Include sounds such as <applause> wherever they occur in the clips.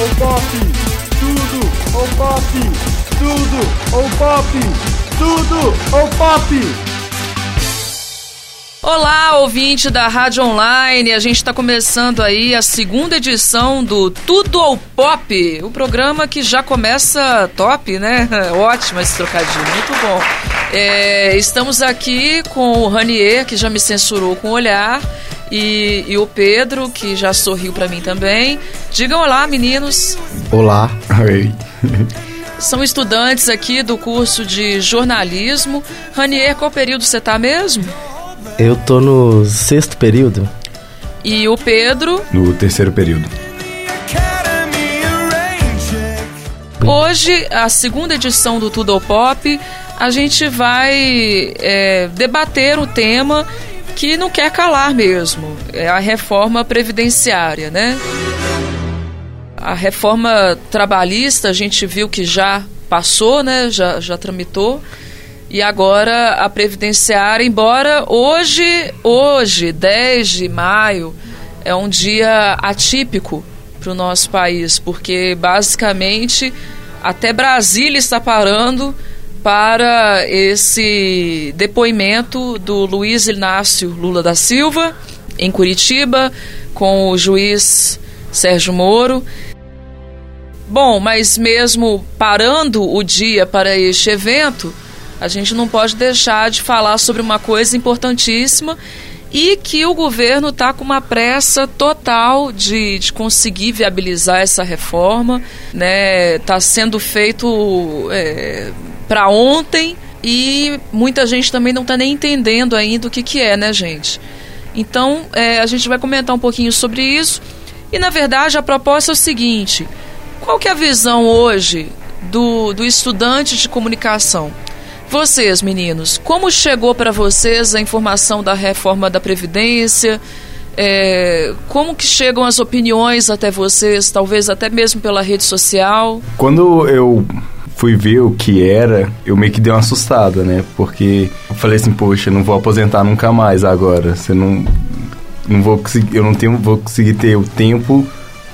ou pop, tudo ou pop, tudo ou pop, tudo ou pop. Olá, ouvinte da Rádio Online. A gente está começando aí a segunda edição do Tudo ou Pop, o programa que já começa top, né? <laughs> Ótimo esse trocadilho, muito bom. É, estamos aqui com o Ranier, que já me censurou com o olhar. E, e o Pedro, que já sorriu para mim também. Digam olá, meninos. Olá. <laughs> Oi. São estudantes aqui do curso de jornalismo. Ranier, qual período você tá mesmo? Eu tô no sexto período. E o Pedro? No terceiro período. Hoje, a segunda edição do Tudo ao Pop, a gente vai é, debater o tema que não quer calar mesmo. É a reforma previdenciária, né? A reforma trabalhista a gente viu que já passou, né? Já, já tramitou. E agora a previdenciária, embora hoje, hoje, 10 de maio, é um dia atípico para o nosso país, porque basicamente até Brasília está parando para esse depoimento do Luiz Inácio Lula da Silva, em Curitiba, com o juiz Sérgio Moro. Bom, mas mesmo parando o dia para este evento, a gente não pode deixar de falar sobre uma coisa importantíssima e que o governo está com uma pressa total de, de conseguir viabilizar essa reforma. Está né? Tá sendo feito é, para ontem e muita gente também não está nem entendendo ainda o que, que é, né, gente? Então, é, a gente vai comentar um pouquinho sobre isso. E, na verdade, a proposta é o seguinte: qual que é a visão hoje do, do estudante de comunicação? Vocês, meninos, como chegou para vocês a informação da reforma da Previdência? É, como que chegam as opiniões até vocês, talvez até mesmo pela rede social? Quando eu fui ver o que era, eu meio que dei uma assustada, né? Porque eu falei assim, poxa, não vou aposentar nunca mais agora. Você não não vou conseguir, eu não tenho vou conseguir ter o tempo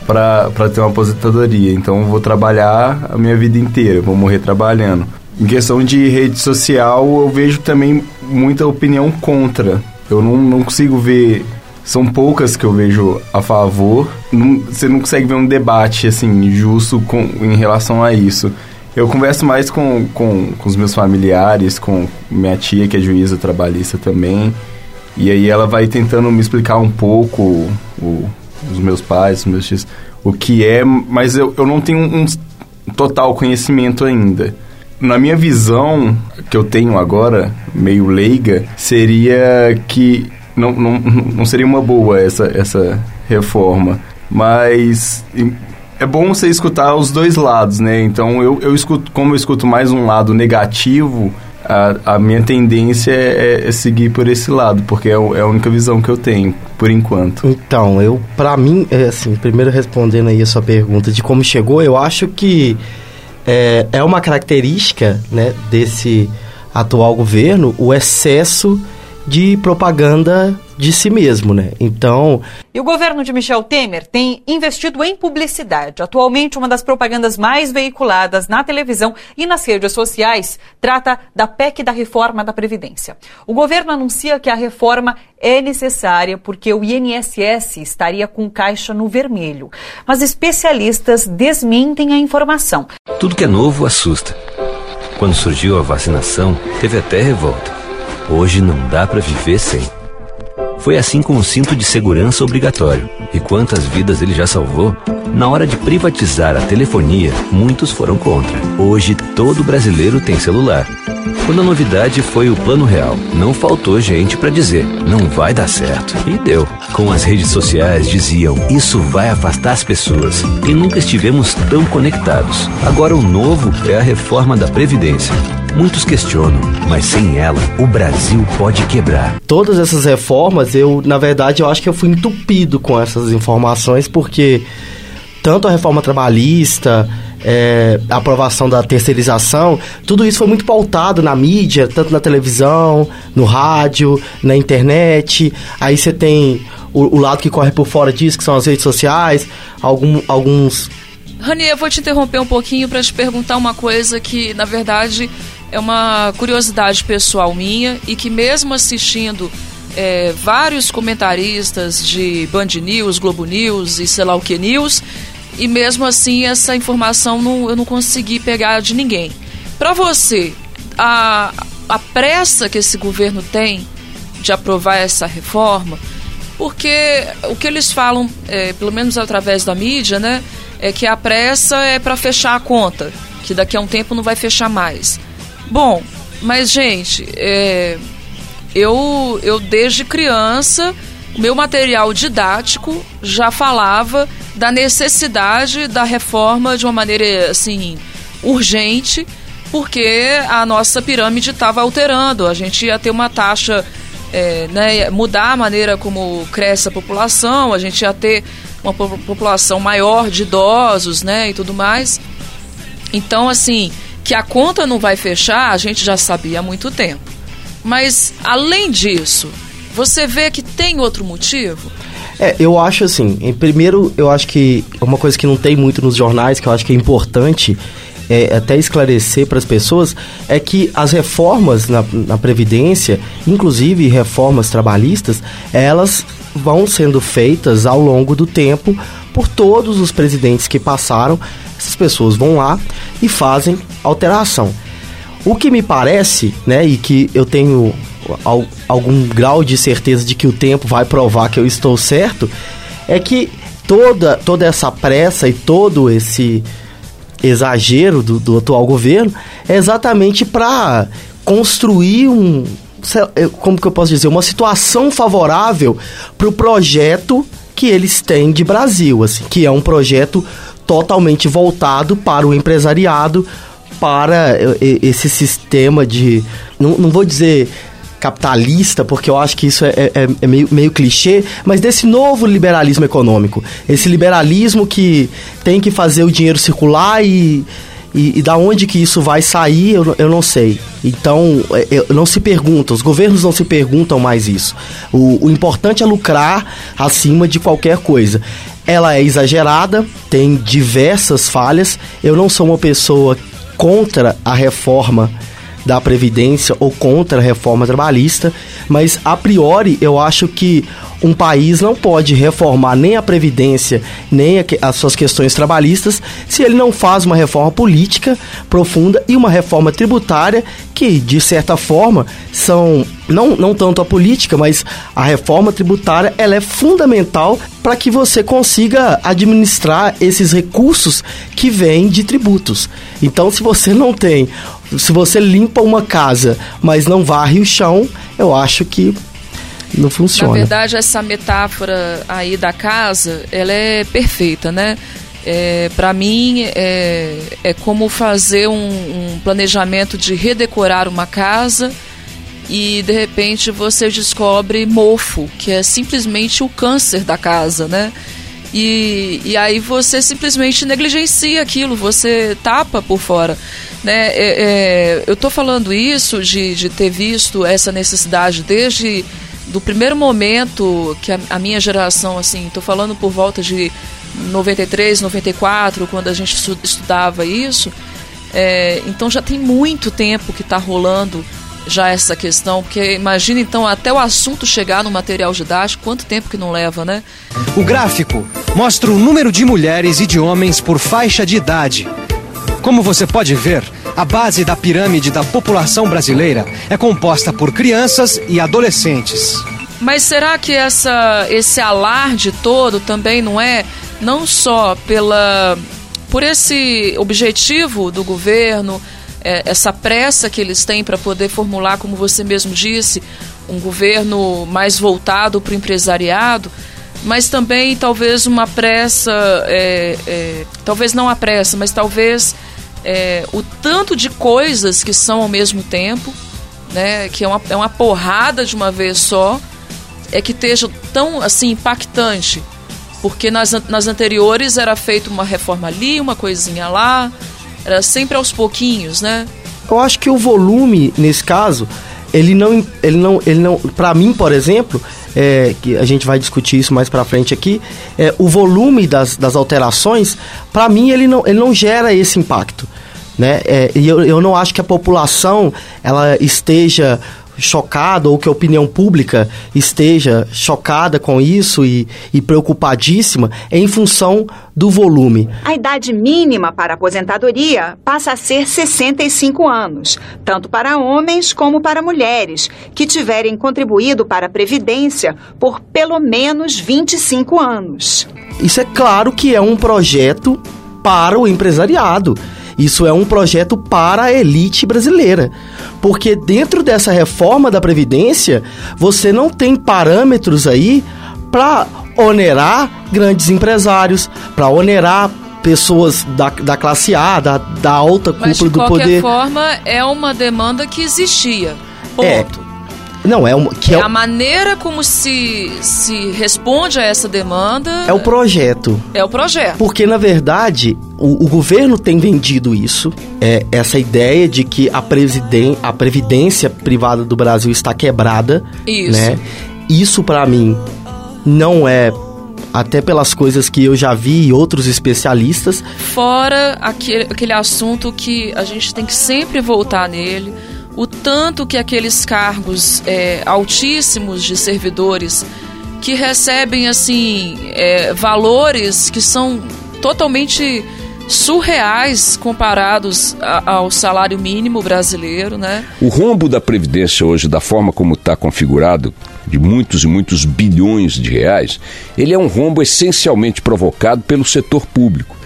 para ter uma aposentadoria. Então eu vou trabalhar a minha vida inteira, vou morrer trabalhando. Em questão de rede social, eu vejo também muita opinião contra. Eu não, não consigo ver são poucas que eu vejo a favor. Não, você não consegue ver um debate assim justo com, em relação a isso. Eu converso mais com, com, com, os meus familiares, com minha tia, que é juíza trabalhista também. E aí ela vai tentando me explicar um pouco, o, os meus pais, os meus tios, o que é, mas eu, eu não tenho um total conhecimento ainda. Na minha visão, que eu tenho agora, meio leiga, seria que não, não, não seria uma boa essa, essa reforma. Mas é bom você escutar os dois lados, né? Então, eu, eu escuto, como eu escuto mais um lado negativo, a, a minha tendência é, é, seguir por esse lado, porque é, é, a única visão que eu tenho, por enquanto. Então, eu, para mim, é assim, primeiro respondendo aí a sua pergunta de como chegou, eu acho que é, é uma característica, né, desse atual governo o excesso de propaganda de si mesmo, né? Então. E o governo de Michel Temer tem investido em publicidade. Atualmente, uma das propagandas mais veiculadas na televisão e nas redes sociais trata da PEC da reforma da Previdência. O governo anuncia que a reforma é necessária porque o INSS estaria com caixa no vermelho. Mas especialistas desmentem a informação. Tudo que é novo assusta. Quando surgiu a vacinação, teve até revolta. Hoje não dá para viver sem. Foi assim com o cinto de segurança obrigatório. E quantas vidas ele já salvou? Na hora de privatizar a telefonia, muitos foram contra. Hoje todo brasileiro tem celular. Quando a novidade foi o Plano Real, não faltou gente para dizer, não vai dar certo. E deu. Com as redes sociais diziam, isso vai afastar as pessoas. E nunca estivemos tão conectados. Agora o novo é a reforma da Previdência. Muitos questionam, mas sem ela, o Brasil pode quebrar. Todas essas reformas, eu, na verdade, eu acho que eu fui entupido com essas informações, porque tanto a reforma trabalhista, é, a aprovação da terceirização, tudo isso foi muito pautado na mídia, tanto na televisão, no rádio, na internet. Aí você tem o, o lado que corre por fora disso, que são as redes sociais, algum, alguns Rani, eu vou te interromper um pouquinho para te perguntar uma coisa que, na verdade, é uma curiosidade pessoal minha e que, mesmo assistindo é, vários comentaristas de Band News, Globo News e sei lá o que News, e mesmo assim essa informação não, eu não consegui pegar de ninguém. Para você, a, a pressa que esse governo tem de aprovar essa reforma, porque o que eles falam, é, pelo menos através da mídia, né? é que a pressa é para fechar a conta, que daqui a um tempo não vai fechar mais. Bom, mas gente, é, eu, eu desde criança, o meu material didático já falava da necessidade da reforma de uma maneira assim urgente, porque a nossa pirâmide estava alterando. A gente ia ter uma taxa, é, né, mudar a maneira como cresce a população, a gente ia ter uma população maior de idosos, né, e tudo mais. Então, assim, que a conta não vai fechar, a gente já sabia há muito tempo. Mas, além disso, você vê que tem outro motivo? É, eu acho assim, em primeiro, eu acho que uma coisa que não tem muito nos jornais, que eu acho que é importante é, até esclarecer para as pessoas, é que as reformas na, na Previdência, inclusive reformas trabalhistas, elas vão sendo feitas ao longo do tempo por todos os presidentes que passaram. Essas pessoas vão lá e fazem alteração. O que me parece, né, e que eu tenho algum grau de certeza de que o tempo vai provar que eu estou certo, é que toda, toda essa pressa e todo esse exagero do, do atual governo é exatamente para construir um, como que eu posso dizer, uma situação favorável para o projeto que eles têm de Brasil, assim, que é um projeto totalmente voltado para o empresariado, para esse sistema de, não, não vou dizer capitalista, porque eu acho que isso é, é, é, meio, meio clichê, mas desse novo liberalismo econômico. Esse liberalismo que tem que fazer o dinheiro circular e e, e, da onde que isso vai sair, eu, eu não sei. Então, é, eu, não se pergunta, os governos não se perguntam mais isso. O, o importante é lucrar acima de qualquer coisa. Ela é exagerada, tem diversas falhas. Eu não sou uma pessoa contra a reforma da Previdência ou contra a reforma trabalhista, mas a priori eu acho que um país não pode reformar nem a Previdência, nem as suas questões trabalhistas, se ele não faz uma reforma política profunda e uma reforma tributária que, de certa forma, são não, não tanto a política, mas a reforma tributária ela é fundamental para que você consiga administrar esses recursos que vêm de tributos. Então, se você não tem, se você limpa uma casa, mas não varre o chão, eu acho que não funciona. Na verdade, essa metáfora aí da casa, ela é perfeita, né? É, para mim é, é como fazer um, um, planejamento de redecorar uma casa e de repente você descobre mofo, que é simplesmente o câncer da casa, né? E, e aí você simplesmente negligencia aquilo, você tapa por fora. Né? É, é, eu estou falando isso de, de ter visto essa necessidade desde do primeiro momento que a, a minha geração, assim, estou falando por volta de 93, 94, quando a gente estudava isso, é, então já tem muito tempo que está rolando já essa questão, porque imagina então até o assunto chegar no material didático, quanto tempo que não leva, né? O gráfico mostra o número de mulheres e de homens por faixa de idade. Como você pode ver, a base da pirâmide da população brasileira é composta por crianças e adolescentes. Mas será que essa, esse alarde todo também não é não só pela por esse objetivo do governo, é, essa pressa que eles têm para poder formular, como você mesmo disse, um governo mais voltado para o empresariado, mas também talvez uma pressa, é, é, talvez não a pressa, mas talvez é, o tanto de coisas que são ao mesmo tempo, né, que é uma, é uma porrada de uma vez só, é que esteja tão assim impactante. Porque nas, nas anteriores era feita uma reforma ali, uma coisinha lá, era sempre aos pouquinhos, né? Eu acho que o volume, nesse caso, ele não, ele não, ele não, para mim, por exemplo, é, que a gente vai discutir isso mais para frente aqui, é, o volume das, das alterações, para mim, ele não, ele não gera esse impacto. Né? É, e eu, eu não acho que a população ela esteja chocada ou que a opinião pública esteja chocada com isso e, e, preocupadíssima em função do volume. A idade mínima para aposentadoria passa a ser 65 anos, tanto para homens como para mulheres, que tiverem contribuído para a Previdência por pelo menos 25 anos. Isso é claro que é um projeto para o empresariado. Isso é um projeto para a elite brasileira. Porque dentro dessa reforma da Previdência, você não tem parâmetros aí para onerar grandes empresários, para onerar pessoas da, da classe A, da, da alta cúpula do poder. De qualquer forma, é uma demanda que existia. É. Ponto. É. Não, é, uma, que é, é a maneira como se, se responde a essa demanda. É o projeto. É o projeto. Porque, na verdade, o, o governo tem vendido isso, é, essa ideia de que a, presiden, a previdência privada do Brasil está quebrada. Isso. Né? Isso, para mim, não é até pelas coisas que eu já vi e outros especialistas. Fora aquele, aquele assunto que a gente tem que sempre voltar nele, o tanto que aqueles cargos é, altíssimos de servidores que recebem assim é, valores que são totalmente surreais comparados a, ao salário mínimo brasileiro, né? O rombo da previdência hoje, da forma como está configurado, de muitos e muitos bilhões de reais, ele é um rombo essencialmente provocado pelo setor público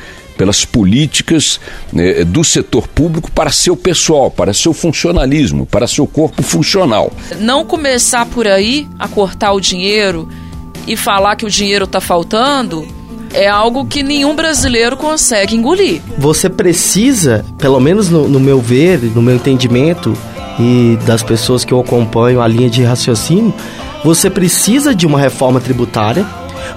pelas políticas né, do setor público para seu pessoal, para seu funcionalismo, para seu corpo funcional. Não começar por aí a cortar o dinheiro e falar que o dinheiro está faltando é algo que nenhum brasileiro consegue engolir. Você precisa, pelo menos no, no meu ver, no meu entendimento e das pessoas que eu acompanho a linha de raciocínio, você precisa de uma reforma tributária,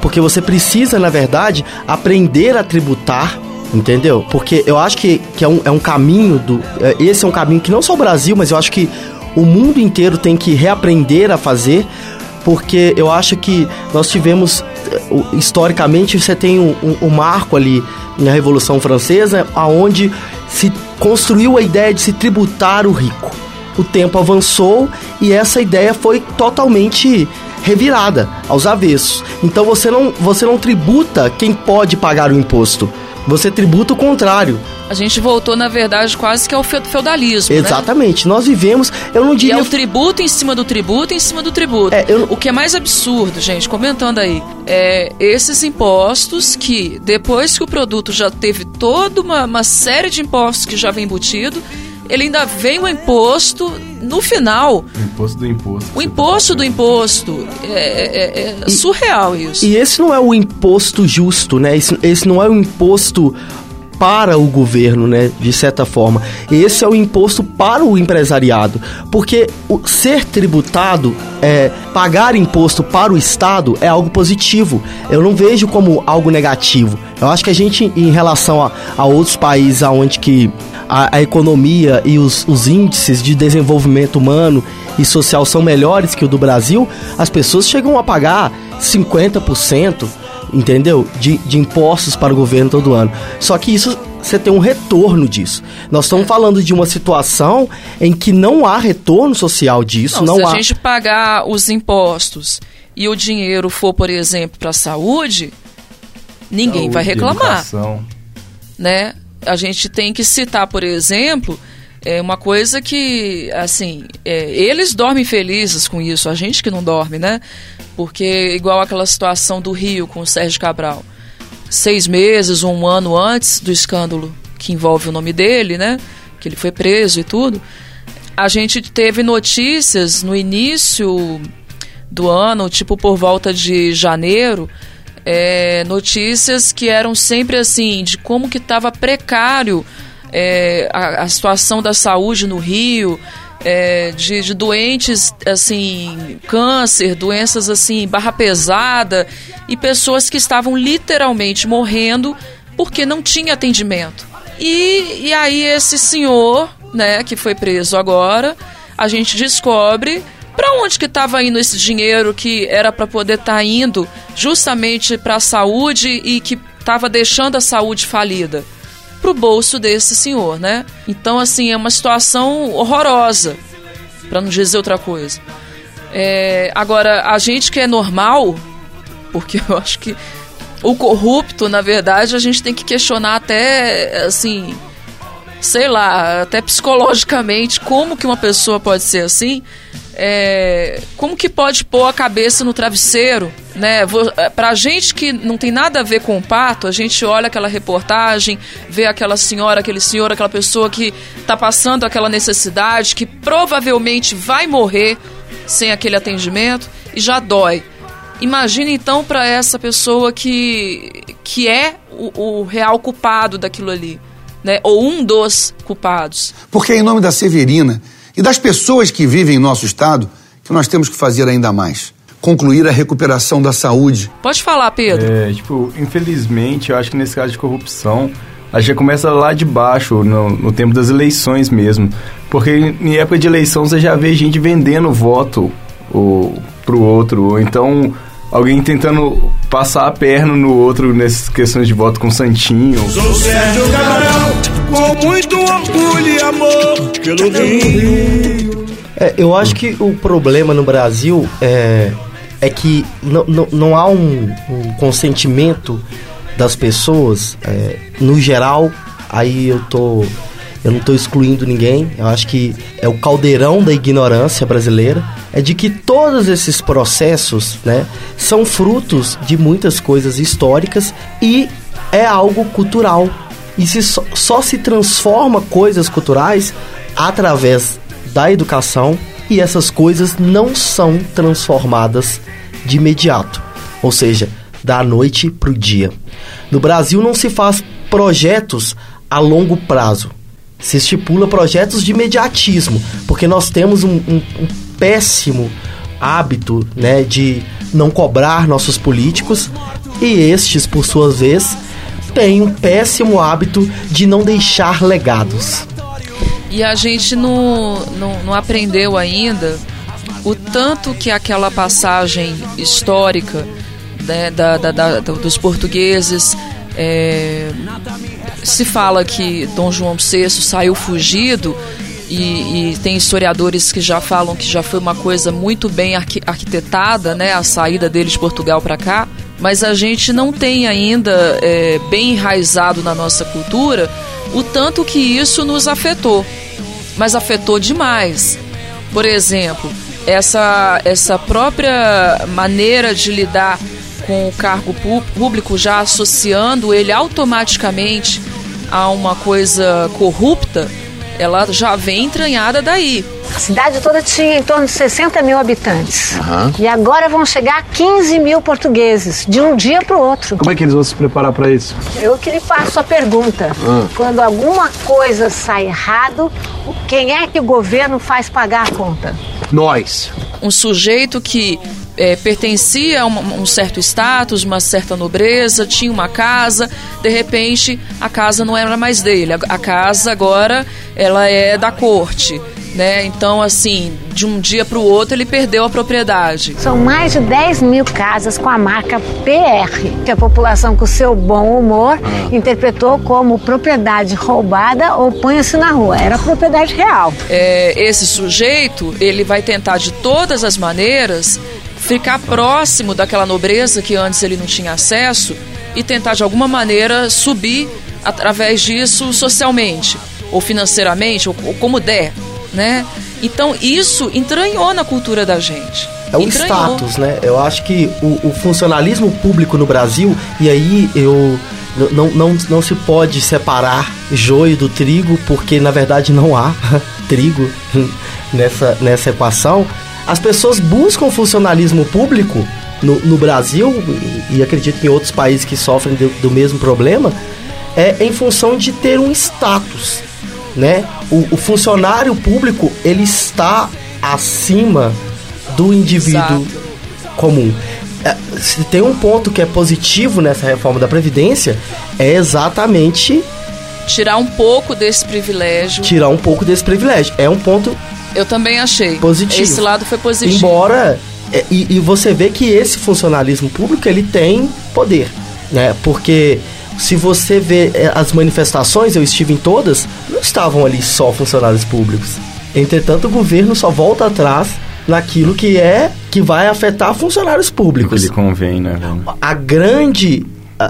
porque você precisa, na verdade, aprender a tributar Entendeu? Porque eu acho que, que é, um, é um caminho do. É, esse é um caminho que não só o Brasil, mas eu acho que o mundo inteiro tem que reaprender a fazer, porque eu acho que nós tivemos. Historicamente, você tem um, um, um marco ali na Revolução Francesa, aonde se construiu a ideia de se tributar o rico. O tempo avançou e essa ideia foi totalmente revirada aos avessos. Então você não, você não tributa quem pode pagar o imposto você tributa o contrário. A gente voltou, na verdade, quase que ao feudalismo. Né? Exatamente. Né? Nós vivemos, eu não diria. E é o tributo em cima do tributo em cima do tributo. É, eu... O que é mais absurdo, gente, comentando aí, é esses impostos que, depois que o produto já teve toda uma, uma série de impostos que já vem embutido, ele ainda vem o imposto no final. O imposto do imposto. O imposto tá do imposto. É, é, é e, surreal isso. E esse não é o imposto justo, né? Esse, esse não é o imposto para o governo, né, de certa forma. Esse é o imposto para o empresariado, porque o ser tributado, é, pagar imposto para o Estado é algo positivo. Eu não vejo como algo negativo. Eu acho que a gente, em relação a, a outros países onde que a, a economia e os, os índices de desenvolvimento humano e social são melhores que o do Brasil, as pessoas chegam a pagar 50%, entendeu? De, de impostos para o governo todo ano. Só que isso você tem um retorno disso. Nós estamos falando de uma situação em que não há retorno social disso. Não, não se há... a gente pagar os impostos e o dinheiro for, por exemplo, para a saúde, ninguém saúde, vai reclamar. Educação. Né? A gente tem que citar, por exemplo, é uma coisa que, assim, é, eles dormem felizes com isso, a gente que não dorme, né? Porque, igual aquela situação do Rio com o Sérgio Cabral, seis meses um ano antes do escândalo que envolve o nome dele, né? Que ele foi preso e tudo, a gente teve notícias no início do ano, tipo por volta de janeiro, é, notícias que eram sempre assim, de como que estava precário é, a, a, situação da saúde no Rio, é, de, de, doentes, assim, câncer, doenças assim, barra pesada e pessoas que estavam literalmente morrendo porque não tinha atendimento. E, e aí esse senhor, né, que foi preso agora, a gente descobre para onde que estava indo esse dinheiro que era para poder estar tá indo justamente para a saúde e que estava deixando a saúde falida para o bolso desse senhor, né? Então assim é uma situação horrorosa, para não dizer outra coisa. É, agora a gente que é normal, porque eu acho que o corrupto, na verdade, a gente tem que questionar até assim, sei lá, até psicologicamente como que uma pessoa pode ser assim é, como que pode pôr a cabeça no travesseiro, né? É, pra gente que não tem nada a ver com o pato, a gente olha aquela reportagem, vê aquela senhora, aquele senhor, aquela pessoa que tá passando aquela necessidade, que provavelmente vai morrer sem aquele atendimento e já dói. Imagina então para essa pessoa que, que é o, o real culpado daquilo ali, né? Ou um dos culpados. Porque em nome da Severina e das pessoas que vivem em nosso estado que nós temos que fazer ainda mais. Concluir a recuperação da saúde. Pode falar, Pedro. É, tipo, infelizmente, eu acho que nesse caso de corrupção, a gente começa lá de baixo, no, no tempo das eleições mesmo. Porque em época de eleição você já vê gente vendendo voto o, pro outro. Ou então alguém tentando passar a perna no outro nessas questões de voto com Santinho. Sou Sérgio Cabral, com muito orgulho e amor pelo Rio. É, eu acho que o problema no Brasil é, é que não, há um, um consentimento das pessoas, é, no geral, aí eu tô eu não estou excluindo ninguém, eu acho que é o caldeirão da ignorância brasileira, é de que todos esses processos, né, são frutos de muitas coisas históricas e é algo cultural. E se só, só se transforma coisas culturais através da educação e essas coisas não são transformadas de imediato, ou seja, da noite para o dia. No Brasil não se faz projetos a longo prazo se estipula projetos de imediatismo, porque nós temos um, um, um péssimo hábito né, de não cobrar nossos políticos e estes, por sua vez, têm um péssimo hábito de não deixar legados. E a gente não, não, não aprendeu ainda o tanto que aquela passagem histórica né, da, da, da, dos portugueses é, se fala que Dom João VI saiu fugido e, e, tem historiadores que já falam que já foi uma coisa muito bem arqu arquitetada, né, a saída dele de Portugal para cá. Mas a gente não tem ainda é, bem enraizado na nossa cultura o tanto que isso nos afetou. Mas afetou demais. Por exemplo, essa, essa própria maneira de lidar com o cargo público, já associando ele automaticamente a uma coisa corrupta, ela já vem entranhada daí. A cidade toda tinha em torno de 60 mil habitantes. Uhum. E agora vão chegar a 15 mil portugueses, de um dia para o outro. Como é que eles vão se preparar para isso? Eu que lhe faço a pergunta. Uhum. Quando alguma coisa sai errado, quem é que o governo faz pagar a conta? Nós. Um sujeito que é, pertencia a um, um, certo status, uma certa nobreza, tinha uma casa, de repente a casa não era mais dele, a, a casa agora ela é da corte. Né? Então, assim, de um dia para o outro ele perdeu a propriedade. São mais de 10 mil casas com a marca PR, que a população, com seu bom humor, ah. interpretou como propriedade roubada ou põe-se na rua. Era propriedade real. É, esse sujeito, ele vai tentar de todas as maneiras ficar próximo daquela nobreza que antes ele não tinha acesso e tentar de alguma maneira subir através disso socialmente ou financeiramente ou, ou como der, né? Então isso entranhou na cultura da gente. É o entranhou. status, né? Eu acho que o, o funcionalismo público no Brasil e aí eu não, não, não se pode separar joio do trigo, porque na verdade não há <laughs> trigo <laughs> nessa, nessa equação as pessoas buscam funcionalismo público no, no Brasil, e, e, acredito que em outros países que sofrem do, do mesmo problema, é em função de ter um status. né? O, o funcionário público, ele está acima do indivíduo Exato. comum. É, se tem um ponto que é positivo nessa reforma da Previdência, é exatamente Tirar um pouco desse privilégio. tirar um pouco desse privilégio. É um ponto Eu também achei. Positivo. Esse lado foi positivo. Embora é, e, e você vê que esse funcionalismo público ele tem poder, né? Porque se você vê é, as manifestações, eu estive em todas, não estavam ali só funcionários públicos. Entretanto, o governo só volta atrás naquilo que é que vai afetar funcionários Que públicos. lhe convém, né? A grande,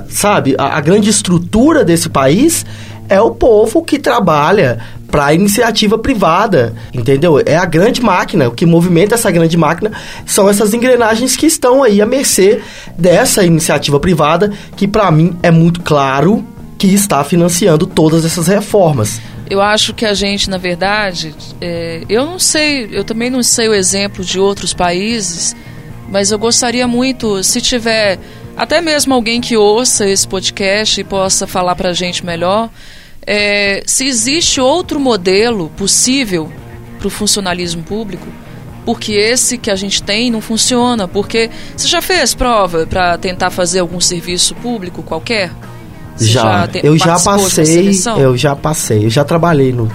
sabe, a, a grande estrutura desse país é o povo que trabalha para iniciativa privada, entendeu? É a grande máquina, o que movimenta essa grande máquina são essas engrenagens que estão aí à mercê dessa iniciativa privada, que para mim é muito claro que está financiando todas essas reformas. Eu acho que a gente, na verdade, é, eu não sei, eu também não sei o exemplo de outros países, mas eu gostaria muito, se tiver até mesmo alguém que ouça esse podcast e possa falar para a gente melhor, é, se existe outro modelo possível para o funcionalismo público, porque esse que a gente tem não funciona, porque você já fez prova para tentar fazer algum serviço público qualquer? Você já, te- eu já passei, eu já passei, eu já trabalhei no,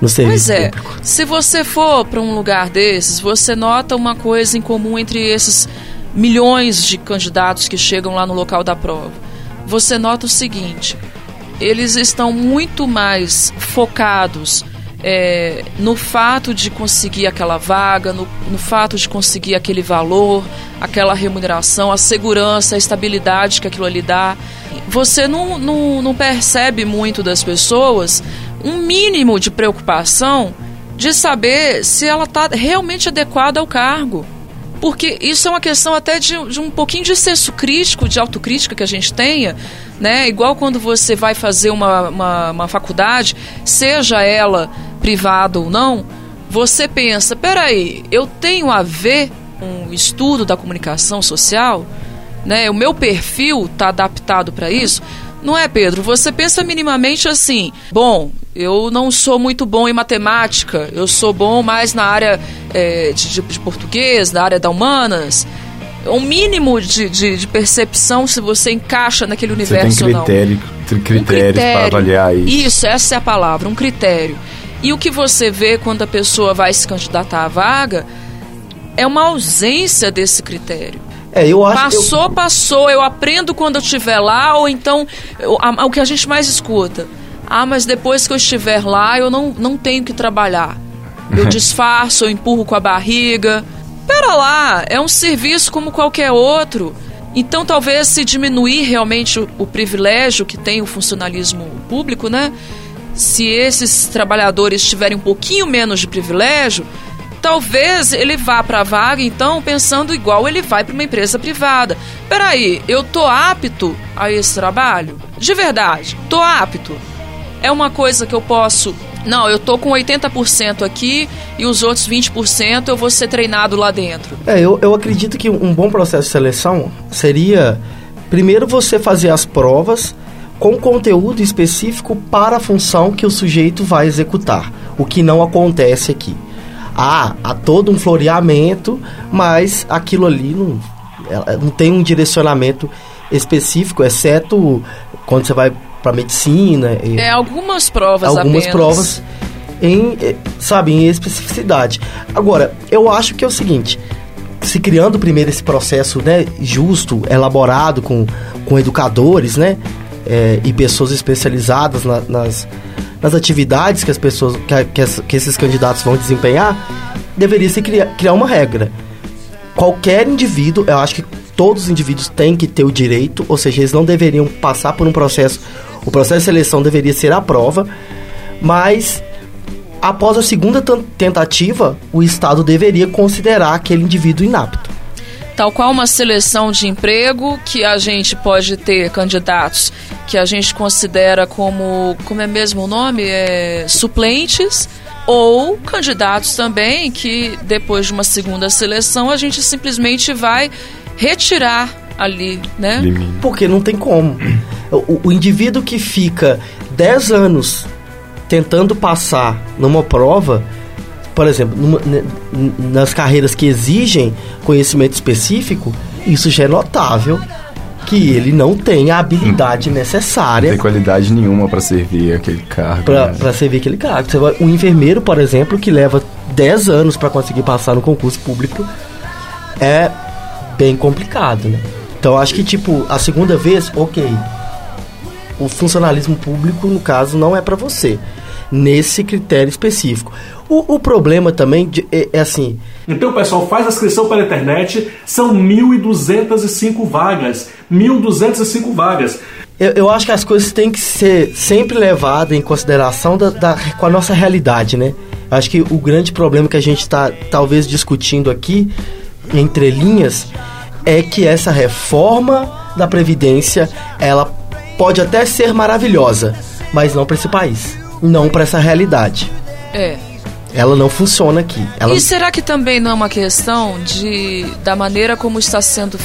no serviço Pois é, público. se você for para um lugar desses, você nota uma coisa em comum entre esses milhões de candidatos que chegam lá no local da prova. Você nota o seguinte: eles estão muito mais focados é, no fato de conseguir aquela vaga, no, no fato de conseguir aquele valor, aquela remuneração, a segurança, a estabilidade que aquilo ali dá. Você não, não, não percebe muito das pessoas um mínimo de preocupação de saber se ela está realmente adequada ao cargo. Porque isso é uma questão até de, de um pouquinho de senso crítico, de autocrítica que a gente tenha, né? Igual quando você vai fazer uma, uma, uma faculdade, seja ela privada ou não, você pensa, peraí, eu tenho a ver com o estudo da comunicação social, né? O meu perfil está adaptado para isso? Não é, Pedro? Você pensa minimamente assim: bom, eu não sou muito bom em matemática, eu sou bom mais na área é, de, de- português, na área da humanas. Um mínimo de, de, de percepção se você encaixa naquele Você tem universo ou não. critério, tri- Um critérios para avaliar isso. Isso, essa é a palavra, um critério. E o que você vê quando a pessoa vai se candidatar à vaga é uma ausência desse critério. É, eu acho Passou, passou, eu aprendo quando eu estiver lá, ou então eu- a- o que a gente mais escuta. Ah, mas depois que eu estiver lá, eu não, não tenho que trabalhar. Eu <laughs> disfarço, eu empurro com a barriga. Pera lá, é um serviço como qualquer outro. Então, talvez se diminuir realmente o, o privilégio que tem o funcionalismo público, né? Se esses trabalhadores tiverem um pouquinho menos de privilégio, talvez ele vá para a vaga, então, pensando igual ele vai para uma empresa privada. Peraí, eu tô apto a esse trabalho? De verdade, tô apto. É uma coisa que eu posso. Não, eu tô com 80% aqui e os outros 20% eu vou ser treinado lá dentro. É, eu, eu acredito que um bom processo de seleção seria, primeiro, você fazer as provas com conteúdo específico para a função que o sujeito vai executar, o que não acontece aqui. Há, há todo um floreamento, mas aquilo ali não, ela- não tem um direcionamento específico, exceto quando você vai para medicina. É algumas provas algumas apenas. provas em, eh, sabe, em especificidade. Agora, eu acho que é o seguinte, se criando primeiro esse processo, né, justo, elaborado com, com educadores, né, eh, e pessoas especializadas na- nas, nas atividades que as pessoas, que, que que esses candidatos vão desempenhar, deveria se criar, criar uma regra. Qualquer indivíduo, eu acho que todos os indivíduos têm que ter o direito, ou seja, eles não deveriam passar por um processo, o processo de seleção deveria ser a prova, mas após a segunda tentativa, o Estado deveria considerar aquele indivíduo inapto. Tal qual uma seleção de emprego que a gente pode ter candidatos que a gente considera como, como é mesmo o nome? É, suplentes. Ou candidatos também que depois de uma segunda seleção a gente simplesmente vai retirar ali, né? Porque não tem como. O, o indivíduo que fica 10 anos tentando passar numa prova, por exemplo, numa, nas carreiras que exigem conhecimento específico, isso já é notável que ele não tem a habilidade hum. necessária. Não tem qualidade nenhuma para servir aquele cargo. Para né? servir aquele cargo. Um enfermeiro, por exemplo, que leva 10 anos para conseguir passar no concurso público, é bem complicado, né? Então acho que tipo a segunda vez, ok, o funcionalismo público no caso não é para você nesse critério específico. O, o problema também de, é, é, assim. Então, pessoal, faz a inscrição pela internet. São 1.205 vagas. 1.205 vagas. Eu, eu, acho que as coisas têm que ser sempre levadas em consideração da, da, com a nossa realidade, né? Eu acho que o grande problema que a gente está talvez discutindo aqui, entre linhas, é que essa reforma da Previdência, ela pode até ser maravilhosa, mas não para esse país, não para essa realidade. É. Ela não funciona aqui. Ela... E será que também não é uma questão de da maneira como está sendo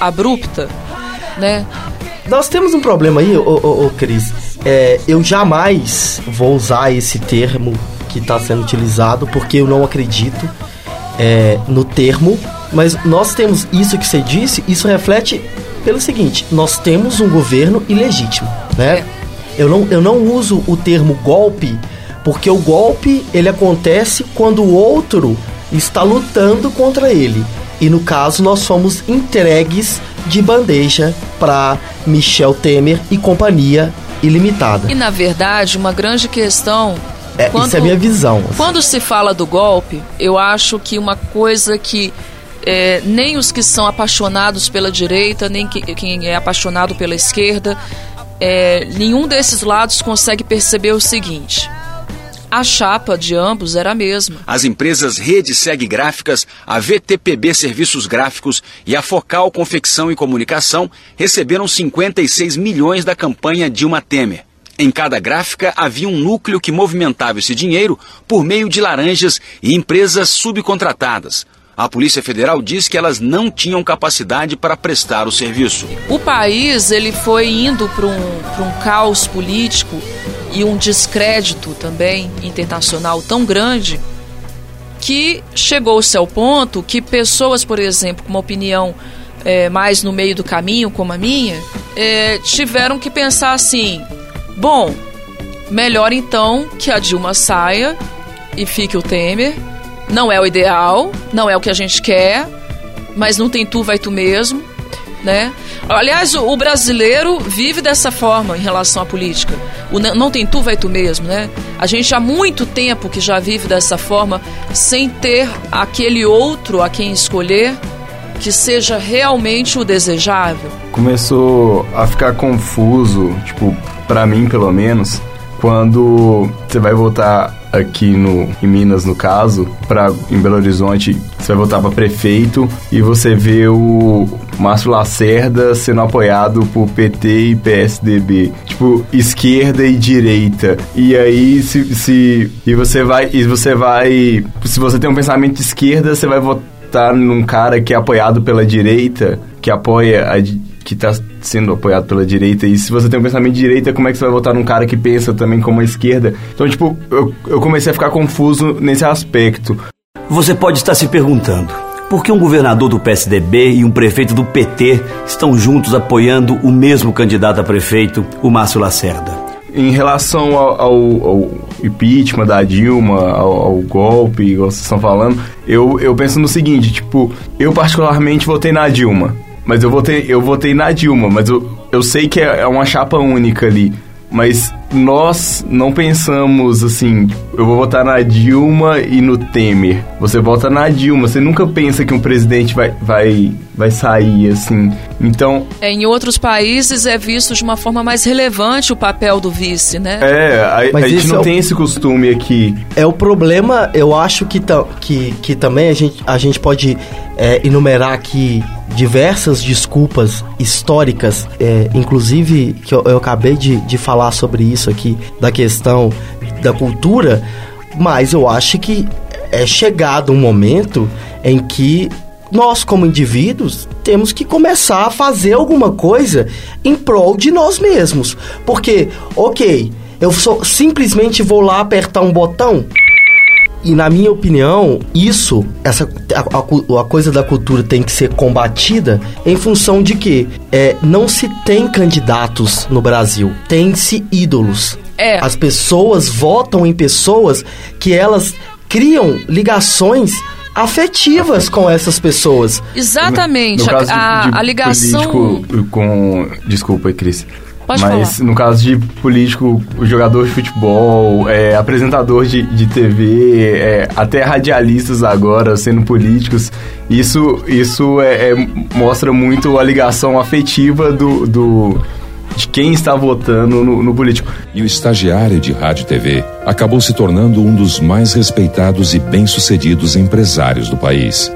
abrupta, né? Nós temos um problema aí, ô, ô, ô Cris. É, eu jamais vou usar esse termo que está sendo utilizado porque eu não acredito é, no termo mas nós temos isso que você disse, isso reflete pelo seguinte: nós temos um governo ilegítimo, né? Eu não, eu não uso o termo golpe, porque o golpe ele acontece quando o outro está lutando contra ele. E no caso, nós fomos entregues de bandeja para Michel Temer e companhia ilimitada. E na verdade, uma grande questão é, quando, isso é a minha visão. Assim. Quando se fala do golpe, eu acho que uma coisa que é, nem os que são apaixonados pela direita, nem que, quem é apaixonado pela esquerda, é, nenhum desses lados consegue perceber o seguinte. A chapa de ambos era a mesma. As empresas Rede Seg Gráficas, a VTPB Serviços Gráficos e a Focal Confecção e Comunicação receberam 56 milhões da campanha Dilma Temer. Em cada gráfica havia um núcleo que movimentava esse dinheiro por meio de laranjas e empresas subcontratadas. A Polícia Federal diz que elas não tinham capacidade para prestar o serviço. O país ele foi indo para um, um caos político e um descrédito também internacional tão grande que chegou-se ao ponto que pessoas, por exemplo, com uma opinião é, mais no meio do caminho, como a minha, é, tiveram que pensar assim: bom, melhor então que a Dilma saia e fique o Temer não é o ideal, não é o que a gente quer, mas não tem tu, vai tu mesmo, né? Aliás, o, brasileiro vive dessa forma em relação à política. O não tem tu, vai tu mesmo, né? A gente há muito tempo que já vive dessa forma, sem ter aquele outro a quem escolher que seja realmente o desejável. Começou a ficar confuso, tipo, para mim pelo menos, quando você vai votar aqui no, em Minas, no caso, para em Belo Horizonte, você vai votar para prefeito e você vê o Márcio Lacerda sendo apoiado por PT e PSDB, tipo esquerda e direita. E aí se, se e você vai e você vai, se você tem um pensamento de esquerda, você vai votar num cara que é apoiado pela direita, que apoia a que está sendo apoiado pela direita. E se você tem um pensamento de direita, como é que você vai votar num cara que pensa também como a esquerda? Então, tipo, eu, eu comecei a ficar confuso nesse aspecto. Você pode estar se perguntando. Por que um governador do PSDB e um prefeito do PT estão juntos apoiando o mesmo candidato a prefeito, o Márcio Lacerda? Em relação ao, ao, ao impeachment da Dilma, ao, ao, golpe, igual vocês estão falando, eu, eu penso no seguinte, tipo, eu particularmente votei na Dilma. Mas eu votei, eu votei na Dilma, mas eu, eu sei que é, é uma chapa única ali. Mas nós não pensamos assim, eu vou votar na Dilma e no Temer. Você vota na Dilma, você nunca pensa que um presidente vai, vai, vai sair assim. Então. É, em outros países é visto de uma forma mais relevante o papel do vice, né? É, a, a gente não é tem o, esse costume aqui. É o problema, eu acho que, que, que também a gente, a gente pode é, enumerar aqui diversas desculpas históricas, é, inclusive que eu, eu acabei de, de falar sobre isso aqui, da questão da cultura, mas eu acho que é chegado um momento em que nós, como indivíduos, temos que começar a fazer alguma coisa em prol de nós mesmos. Porque, ok, Eu só simplesmente vou lá apertar um botão e na minha opinião, isso, essa a, a, a, coisa da cultura tem que ser combatida em função de que é, não se tem candidatos no Brasil, tem-se ídolos. É. As pessoas votam em pessoas que elas criam ligações afetivas com essas pessoas. Exatamente. No caso a, de a ligação. político com. Desculpa, Cris. Pode Mas falar. no caso de político, jogador de futebol, é, apresentador de, de TV, é, até radialistas agora sendo políticos, isso, isso é, é- mostra muito a ligação afetiva do, do- de quem está votando no, no político. E o estagiário de rádio e TV acabou se tornando um dos mais respeitados e bem-sucedidos empresários do país.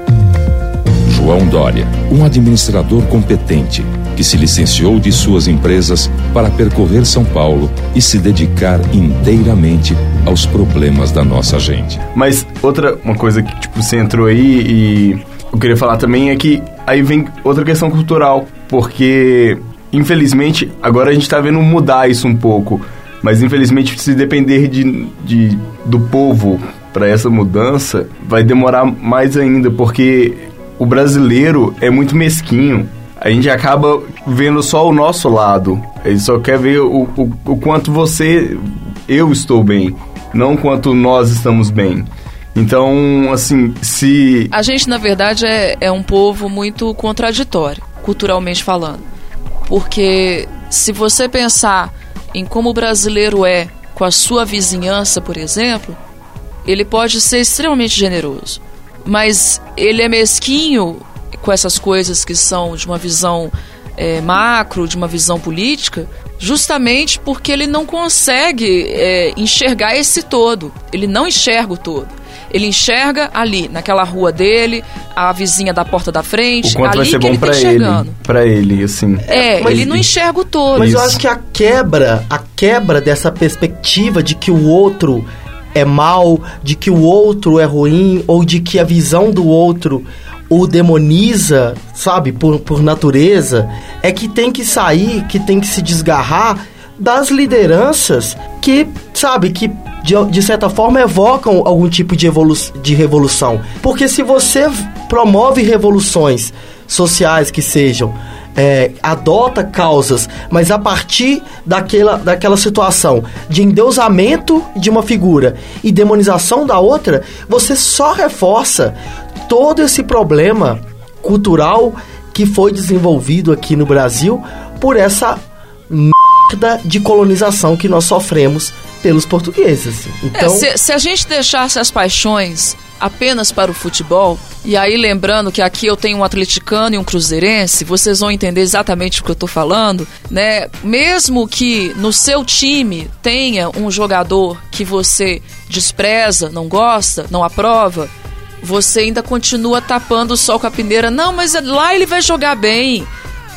João Dória, um administrador competente que se licenciou de suas empresas para percorrer São Paulo e se dedicar inteiramente aos problemas da nossa gente. Mas outra uma coisa que tipo você entrou aí e eu queria falar também é que aí vem outra questão cultural, porque infelizmente agora a gente tá vendo mudar isso um pouco, mas infelizmente se depender de, de do povo para essa mudança vai demorar mais ainda, porque o brasileiro é muito mesquinho. A gente acaba vendo só o nosso lado. Ele só quer ver o, o, o quanto você, eu estou bem, não quanto nós estamos bem. Então, assim, se. A gente, na verdade, é, é um povo muito contraditório, culturalmente falando. Porque se você pensar em como o brasileiro é com a sua vizinhança, por exemplo, ele pode ser extremamente generoso. Mas ele é mesquinho com essas coisas que são de uma visão é, macro, de uma visão política, justamente porque ele não consegue é, enxergar esse todo. Ele não enxerga o todo. Ele enxerga ali, naquela rua dele, a vizinha da porta da frente, O quanto ali vai ser que bom ele tá ele, enxergando. pra ele, assim. É, Mas- ele não enxerga o todo. Mas eu acho que a quebra, a quebra dessa perspectiva de que o outro é mal, de que o outro é ruim, ou de que a visão do outro o demoniza, sabe, por, por natureza, é que tem que sair, que tem que se desgarrar das lideranças que, sabe, que de, de certa forma evocam algum tipo de, evolu de revolução. Porque se você promove revoluções sociais que sejam é, adota causas, mas a partir daquela, daquela situação de endeusamento de uma figura e demonização da outra, você só reforça todo esse problema cultural que foi desenvolvido aqui no Brasil por essa merda de colonização que nós sofremos pelos portugueses. Então, É, se, se a gente deixasse as paixões apenas para o futebol, e aí lembrando que aqui eu tenho um atleticano e um cruzeirense, vocês vão entender exatamente o que eu estou falando, né? Mesmo que no seu time tenha um jogador que você despreza, não gosta, não aprova, você ainda continua tapando o sol com a peneira. Não, mas lá ele vai jogar bem,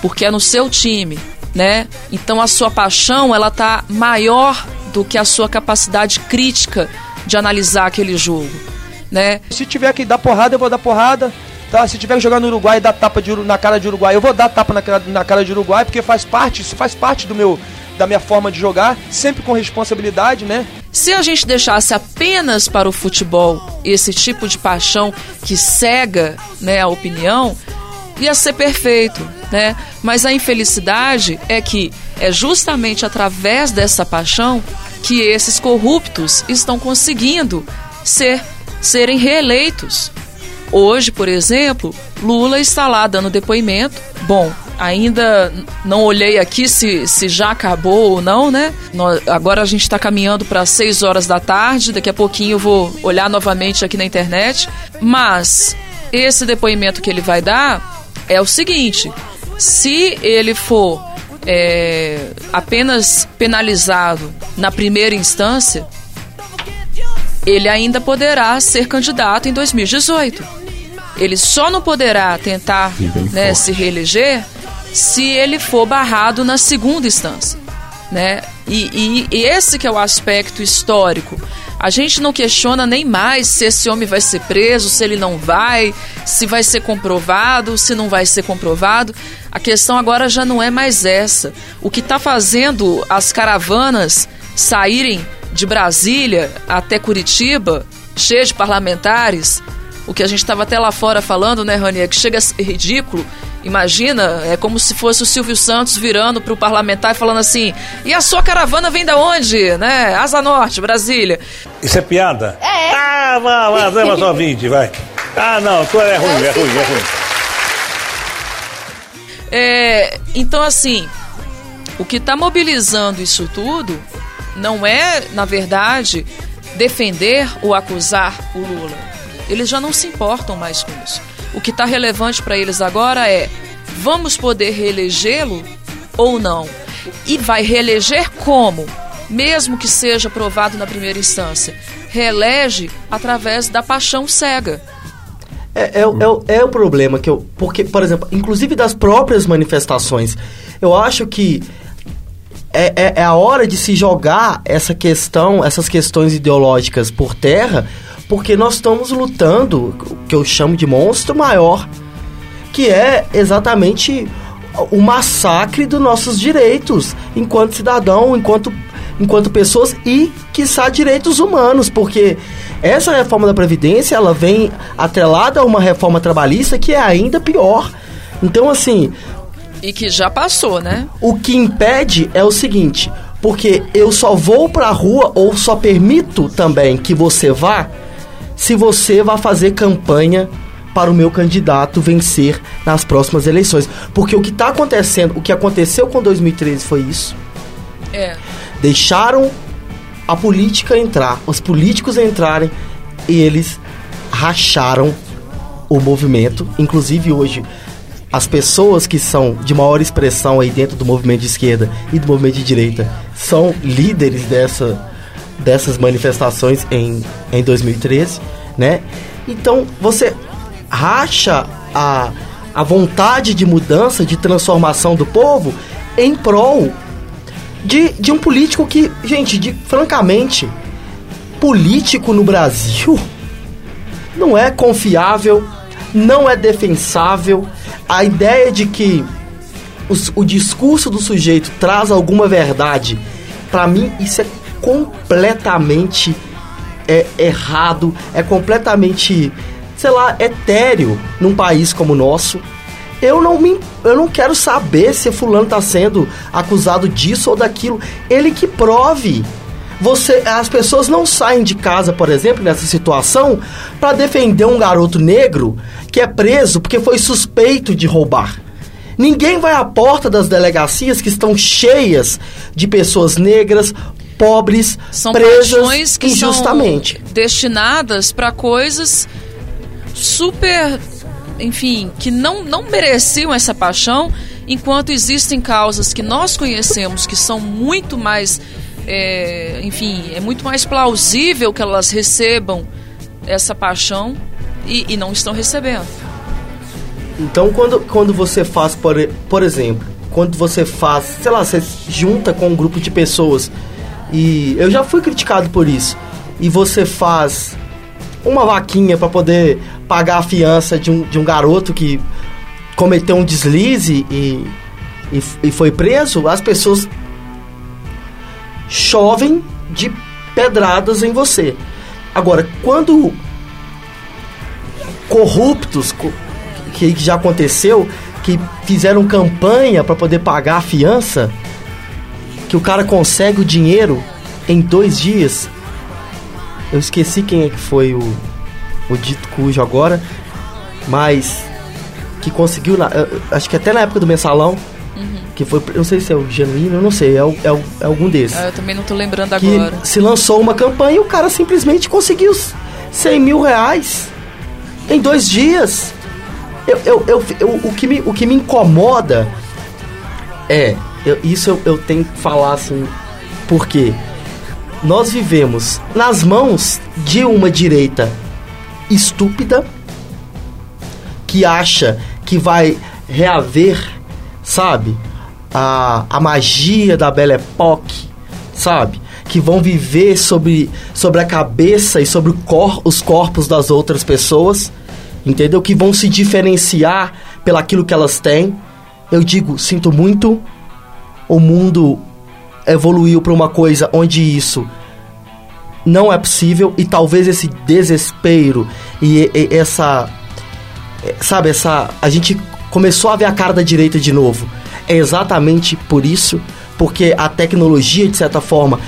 porque é no seu time, né? Então a sua paixão, ela tá maior do que a sua capacidade crítica de analisar aquele jogo, né? Se tiver que dar porrada, eu vou dar porrada. Tá? Se tiver que jogar no Uruguai e dar tapa de, na cara de Uruguai, eu vou dar tapa na cara, na cara de Uruguai, porque faz parte, isso faz parte do meu da minha forma de jogar, sempre com responsabilidade, né? Se a gente deixasse apenas para o futebol esse tipo de paixão que cega né, a opinião, ia ser perfeito, né? Mas a infelicidade é que é justamente através dessa paixão que esses corruptos estão conseguindo ser serem reeleitos. Hoje, por exemplo, Lula está lá dando depoimento. Bom, ainda não olhei aqui se, se já acabou ou não, né? Nó- agora a gente está caminhando para 6 horas da tarde. Daqui a pouquinho eu vou olhar novamente aqui na internet. Mas esse depoimento que ele vai dar é o seguinte: se ele for é, apenas penalizado na primeira instância, ele ainda poderá ser candidato em 2018. Ele só não poderá tentar né, se reeleger se ele for barrado na segunda instância. Né? E, e- e esse que é o aspecto histórico. A gente não questiona nem mais se esse homem vai ser preso, se ele não vai, se vai ser comprovado, se não vai ser comprovado. A questão agora já não é mais essa. O que está fazendo as caravanas saírem de Brasília até Curitiba, cheio de parlamentares, o que a gente estava até lá fora falando, né, Rani, é que chega a ser ridículo. Imagina, é como se fosse o Silvio Santos virando para o parlamentar e falando assim: e a sua caravana vem da onde? Né? Asa Norte, Brasília. Isso é piada? É. Ah, vai, vai, vai, só <laughs> 20, vai. Ah, não, tu é ruim, é ruim, é ruim. É, então, assim, o que está mobilizando isso tudo não é, na verdade, defender ou acusar o Lula. Eles já não se importam mais com isso. O que está relevante para eles agora é: vamos poder reelegê-lo ou não? E vai reeleger como? Mesmo que seja aprovado na primeira instância. Reelege através da paixão cega. É, é, é, é, o problema que eu. Porque, por exemplo, inclusive das próprias manifestações, eu acho que é, é, é, a hora de se jogar essa questão, essas questões ideológicas por terra, porque nós estamos lutando, o que eu chamo de monstro maior, que é exatamente o massacre dos nossos direitos enquanto cidadão, enquanto, enquanto pessoas e, quiçá, direitos humanos, porque essa reforma da Previdência, ela vem atrelada a uma reforma trabalhista que é ainda pior. Então, assim, e que já passou, né? O que impede é o seguinte, porque eu só vou pra rua ou só permito também que você vá se você vai fazer campanha para o meu candidato vencer nas próximas eleições. Porque o que está acontecendo, o que aconteceu com 2013 foi isso. É. Deixaram a política entrar, os políticos entrarem e eles racharam o movimento. Inclusive hoje as pessoas que são de maior expressão aí dentro do movimento de esquerda e do movimento de direita são líderes dessa, dessas manifestações em, em 2013, né? Então você racha a, a vontade de mudança, de transformação do povo em prol de, de um político que, gente, de, francamente, político no Brasil <laughs> não é confiável, não é defensável a ideia de que os, o discurso do sujeito traz alguma verdade, para mim isso é completamente é, errado, é completamente, sei lá, etéreo num país como o nosso. Eu não, me, eu não quero saber se fulano está sendo acusado disso ou daquilo. Ele que prove. Você, as pessoas não saem de casa, por exemplo, nessa situação, para defender um garoto negro que é preso porque foi suspeito de roubar. Ninguém vai à porta das delegacias que estão cheias de pessoas negras, pobres, são presas que injustamente. São destinadas para coisas super, enfim, que não, não mereciam essa paixão, enquanto existem causas que nós conhecemos que são muito mais, é, enfim, é muito mais plausível que elas recebam essa paixão e, e não estão recebendo. Então, quando, quando você faz, por, por exemplo, quando você faz, sei lá, você junta com um grupo de pessoas e eu já fui criticado por isso. E você faz uma vaquinha para poder pagar a fiança de um, de um garoto que cometeu um deslize e, e, e foi preso, as pessoas chovem de pedradas em você. Agora, quando corruptos que já aconteceu, que fizeram campanha para poder pagar a fiança, que o cara consegue o dinheiro em dois dias. Eu esqueci quem é que foi o, o dito cujo agora, mas que conseguiu, na, acho que até na época do mensalão. Que foi, eu não sei se é o genuíno, eu não sei, é, o, é, o, é algum desses. Ah, eu também não tô lembrando que agora. Se lançou uma campanha e o cara simplesmente conseguiu 100 mil reais em dois dias. Eu, eu, eu, eu, o, que me, o que me incomoda é, eu, isso eu, eu tenho que falar assim, porque nós vivemos nas mãos de uma direita estúpida que acha que vai reaver, sabe, a, a magia da Belle Époque, sabe? Que vão viver sobre, sobre a cabeça e sobre cor, os corpos das outras pessoas entendeu? Que vão se diferenciar pelaquilo que elas têm. Eu digo, sinto muito, o mundo evoluiu para uma coisa onde isso não é possível e talvez esse desespero e, e, essa sabe essa a gente começou a ver a cara da direita de novo é exatamente por isso porque a tecnologia de certa forma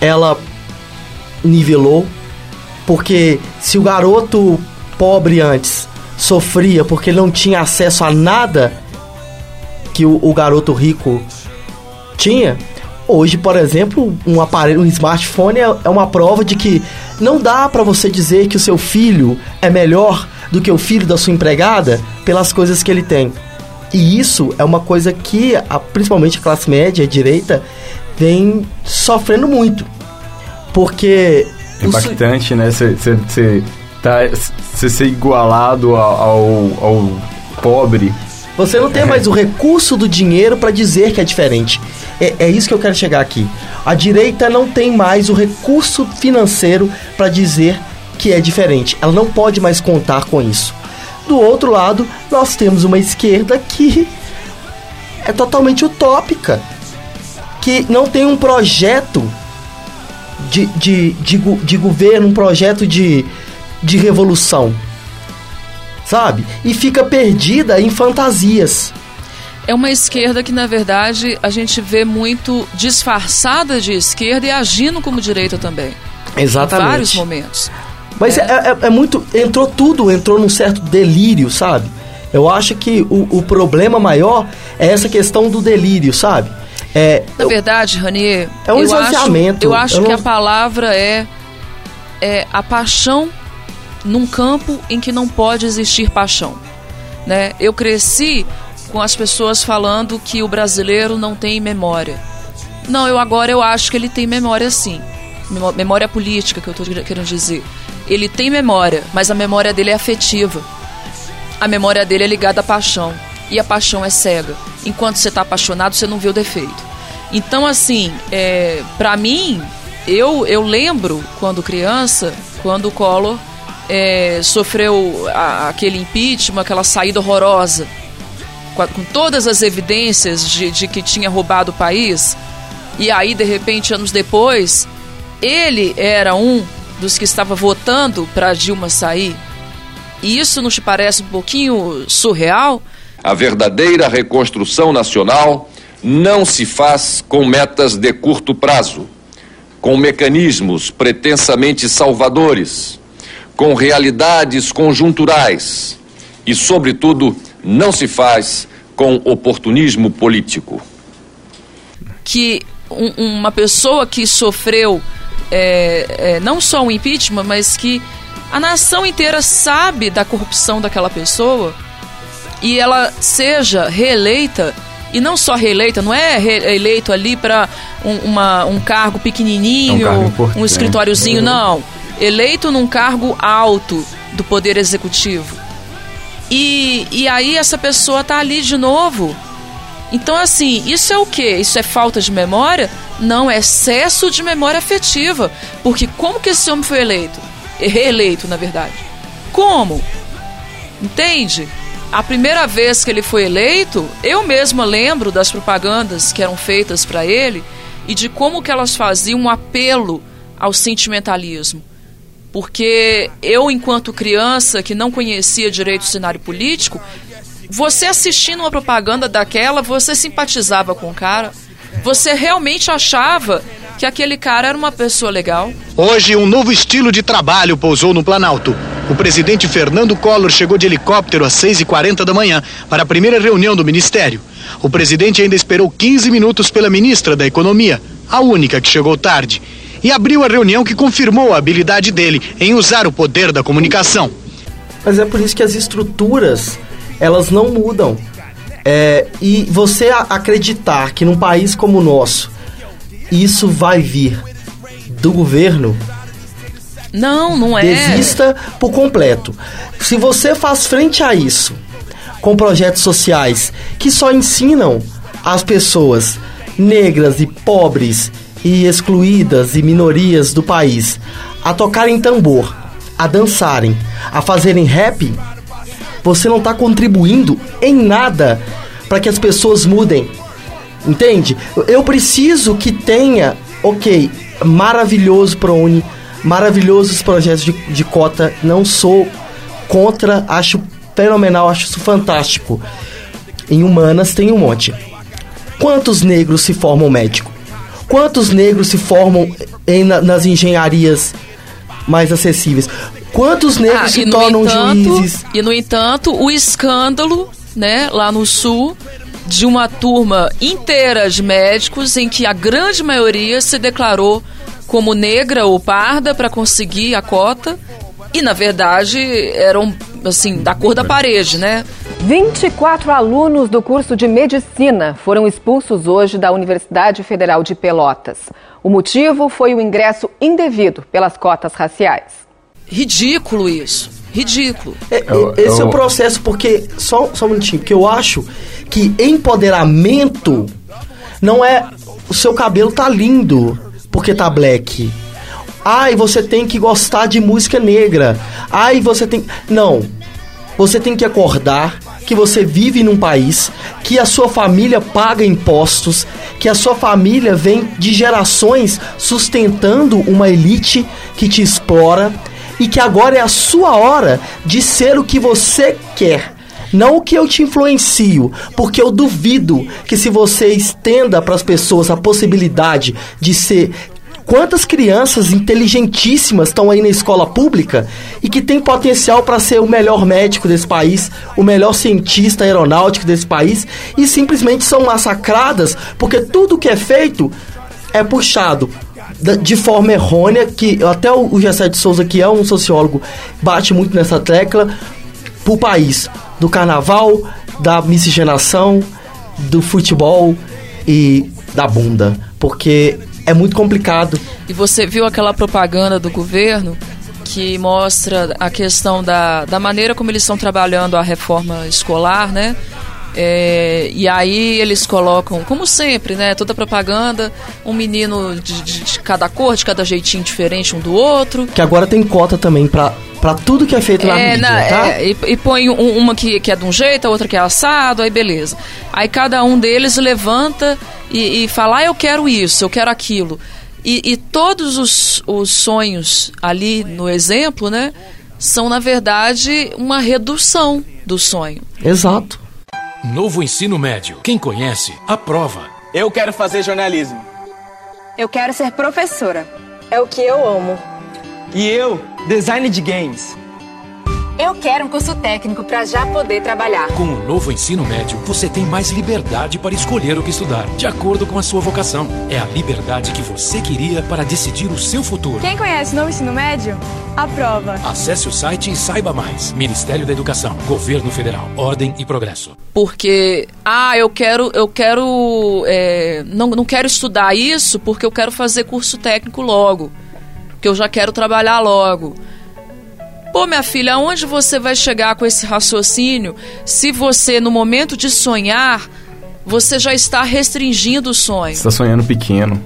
ela nivelou porque se o garoto pobre antes sofria porque ele não tinha acesso a nada que o, o garoto rico tinha Hoje, por exemplo, um aparelho, um smartphone é, é uma prova de que não dá para você dizer que o seu filho é melhor do que o filho da sua empregada pelas coisas que ele tem. E isso é uma coisa que, a, principalmente a classe média a direita, vem sofrendo muito. Porque. É impactante, né? Você tá, ser igualado ao, ao, ao pobre você não tem mais o recurso do dinheiro para dizer que é diferente. É, é, isso que eu quero chegar aqui. A direita não tem mais o recurso financeiro para dizer que é diferente. Ela não pode mais contar com isso. Do outro lado, nós temos uma esquerda que é totalmente utópica, que não tem um projeto de, de, de, de governo, um projeto de, de revolução sabe? E fica perdida em fantasias. É uma esquerda que, na verdade, a gente vê muito disfarçada de esquerda e agindo como direita também. Exatamente. Em vários momentos. Mas é. É, é, é muito. Entrou tudo, entrou num certo delírio, sabe? Eu acho que o, o problema maior é essa questão do delírio, sabe? É, Na verdade, Rani, é um eu. Acho, eu acho eu que não... a palavra é, é a paixão num campo em que não pode existir paixão. Né? Eu cresci com as pessoas falando que o brasileiro não tem memória. Não, eu agora eu acho que ele tem memória sim. Memória política que eu estou querendo dizer. Ele tem memória, mas a memória dele é afetiva. A memória dele é ligada à paixão. E a paixão é cega. Enquanto você está apaixonado, você não vê o defeito. Então, assim, é, para mim, eu, eu lembro quando criança, quando o Collor é, sofreu a, aquele impeachment, aquela saída horrorosa, com, com todas as evidências de, de, que tinha roubado o país, e aí, de repente, anos depois, ele era um dos que estava votando para Dilma sair. E isso não te parece um pouquinho surreal? A verdadeira reconstrução nacional não se faz com metas de curto prazo, com mecanismos pretensamente salvadores com realidades conjunturais e, sobretudo, não se faz com oportunismo político. Que um, uma pessoa que sofreu é, é, não só um impeachment, mas que a nação inteira sabe da corrupção daquela pessoa e ela seja reeleita e não só reeleita, não é reeleito ali para um, um cargo pequenininho, é um, cargo um escritóriozinho, uhum. não eleito num cargo alto do Poder Executivo. E, e aí essa pessoa tá ali de novo. Então, assim, isso é o que? Isso é falta de memória? Não, é excesso de memória afetiva. Porque como que esse homem foi eleito? Reeleito, na verdade. Como? Entende? A primeira vez que ele foi eleito, eu mesma lembro das propagandas que eram feitas para ele e de como que elas faziam um apelo ao sentimentalismo porque eu, enquanto criança que não conhecia direito o cenário político, você assistindo uma propaganda daquela, você simpatizava com o cara, você realmente achava que aquele cara era uma pessoa legal. Hoje, um novo estilo de trabalho pousou no Planalto. O presidente Fernando Collor chegou de helicóptero às 6h40 da manhã para a primeira reunião do ministério. O presidente ainda esperou 15 minutos pela ministra da Economia, a única que chegou tarde e abriu a reunião que confirmou a habilidade dele em usar o poder da comunicação. Mas é por isso que as estruturas elas não mudam. É, e você acreditar que num país como o nosso isso vai vir do governo não, não é. Desista por completo. Se você faz frente a isso com projetos sociais que só ensinam as pessoas negras e pobres e excluídas e minorias do país a tocarem tambor, a dançarem, a fazerem rap, você não está contribuindo em nada para que as pessoas mudem. Entende? Eu preciso que tenha, ok, maravilhoso ProUni, maravilhosos projetos de, de cota, não sou contra, acho fenomenal, acho isso fantástico. Em humanas tem um monte. Quantos negros se formam médico? Quantos negros se formam em, nas engenharias mais acessíveis? Quantos negros ah, se tornam entanto, juízes? E no entanto, o escândalo, né, lá no sul, de uma turma inteira de médicos em que a grande maioria se declarou como negra ou parda para conseguir a cota e na verdade eram assim da cor da parede, né? 24 alunos do curso de medicina foram expulsos hoje da Universidade Federal de Pelotas. O motivo foi o ingresso indevido pelas cotas raciais. Ridículo isso. Ridículo. É, esse é o processo, porque. Só, só um minutinho, porque eu acho que empoderamento não é. O seu cabelo tá lindo porque tá black. Ai, você tem que gostar de música negra. Ai, você tem. Não. Você tem que acordar que você vive num país, que a sua família paga impostos, que a sua família vem de gerações sustentando uma elite que te explora e que agora é a sua hora de ser o que você quer. Não o que eu te influencio, porque eu duvido que se você estenda para as pessoas a possibilidade de ser Quantas crianças inteligentíssimas estão aí na escola pública e que tem potencial para ser o melhor médico desse país, o melhor cientista aeronáutico desse país e simplesmente são massacradas porque tudo que é feito é puxado de forma errônea, que até o Gessé de Souza, que é um sociólogo, bate muito nessa tecla, pro país do carnaval, da miscigenação, do futebol e da bunda. Porque é muito complicado. E você viu aquela propaganda do governo que mostra a questão da, da maneira como eles estão trabalhando a reforma escolar, né? É, e aí eles colocam, como sempre, né? Toda propaganda, um menino de, de, de, cada cor, de cada jeitinho diferente um do outro. Que agora tem cota também pra, pra tudo que é feito na é, mídia, na, tá? É, e, e, põe um, uma que, que é de um jeito, a outra que é assado, aí beleza. Aí cada um deles levanta e, e fala, ah, eu quero isso, eu quero aquilo. E, e todos os, os sonhos ali no exemplo, né? São, na verdade, uma redução do sonho. Exato. Novo ensino médio. Quem conhece, aprova. Eu quero fazer jornalismo. Eu quero ser professora. É o que eu amo. E eu, design de games. Eu quero um curso técnico para já poder trabalhar. Com o novo ensino médio, você tem mais liberdade para escolher o que estudar, de acordo com a sua vocação. É a liberdade que você queria para decidir o seu futuro. Quem conhece o novo ensino médio? Aprova. Acesse o site e saiba mais. Ministério da Educação, Governo Federal, Ordem e Progresso. Porque, ah, eu quero, eu quero, é, não, não quero estudar isso porque eu quero fazer curso técnico logo, que eu já quero trabalhar logo. Pô, minha filha, aonde você vai chegar com esse raciocínio se você, no momento de sonhar, você já está restringindo o sonho? Você está sonhando pequeno.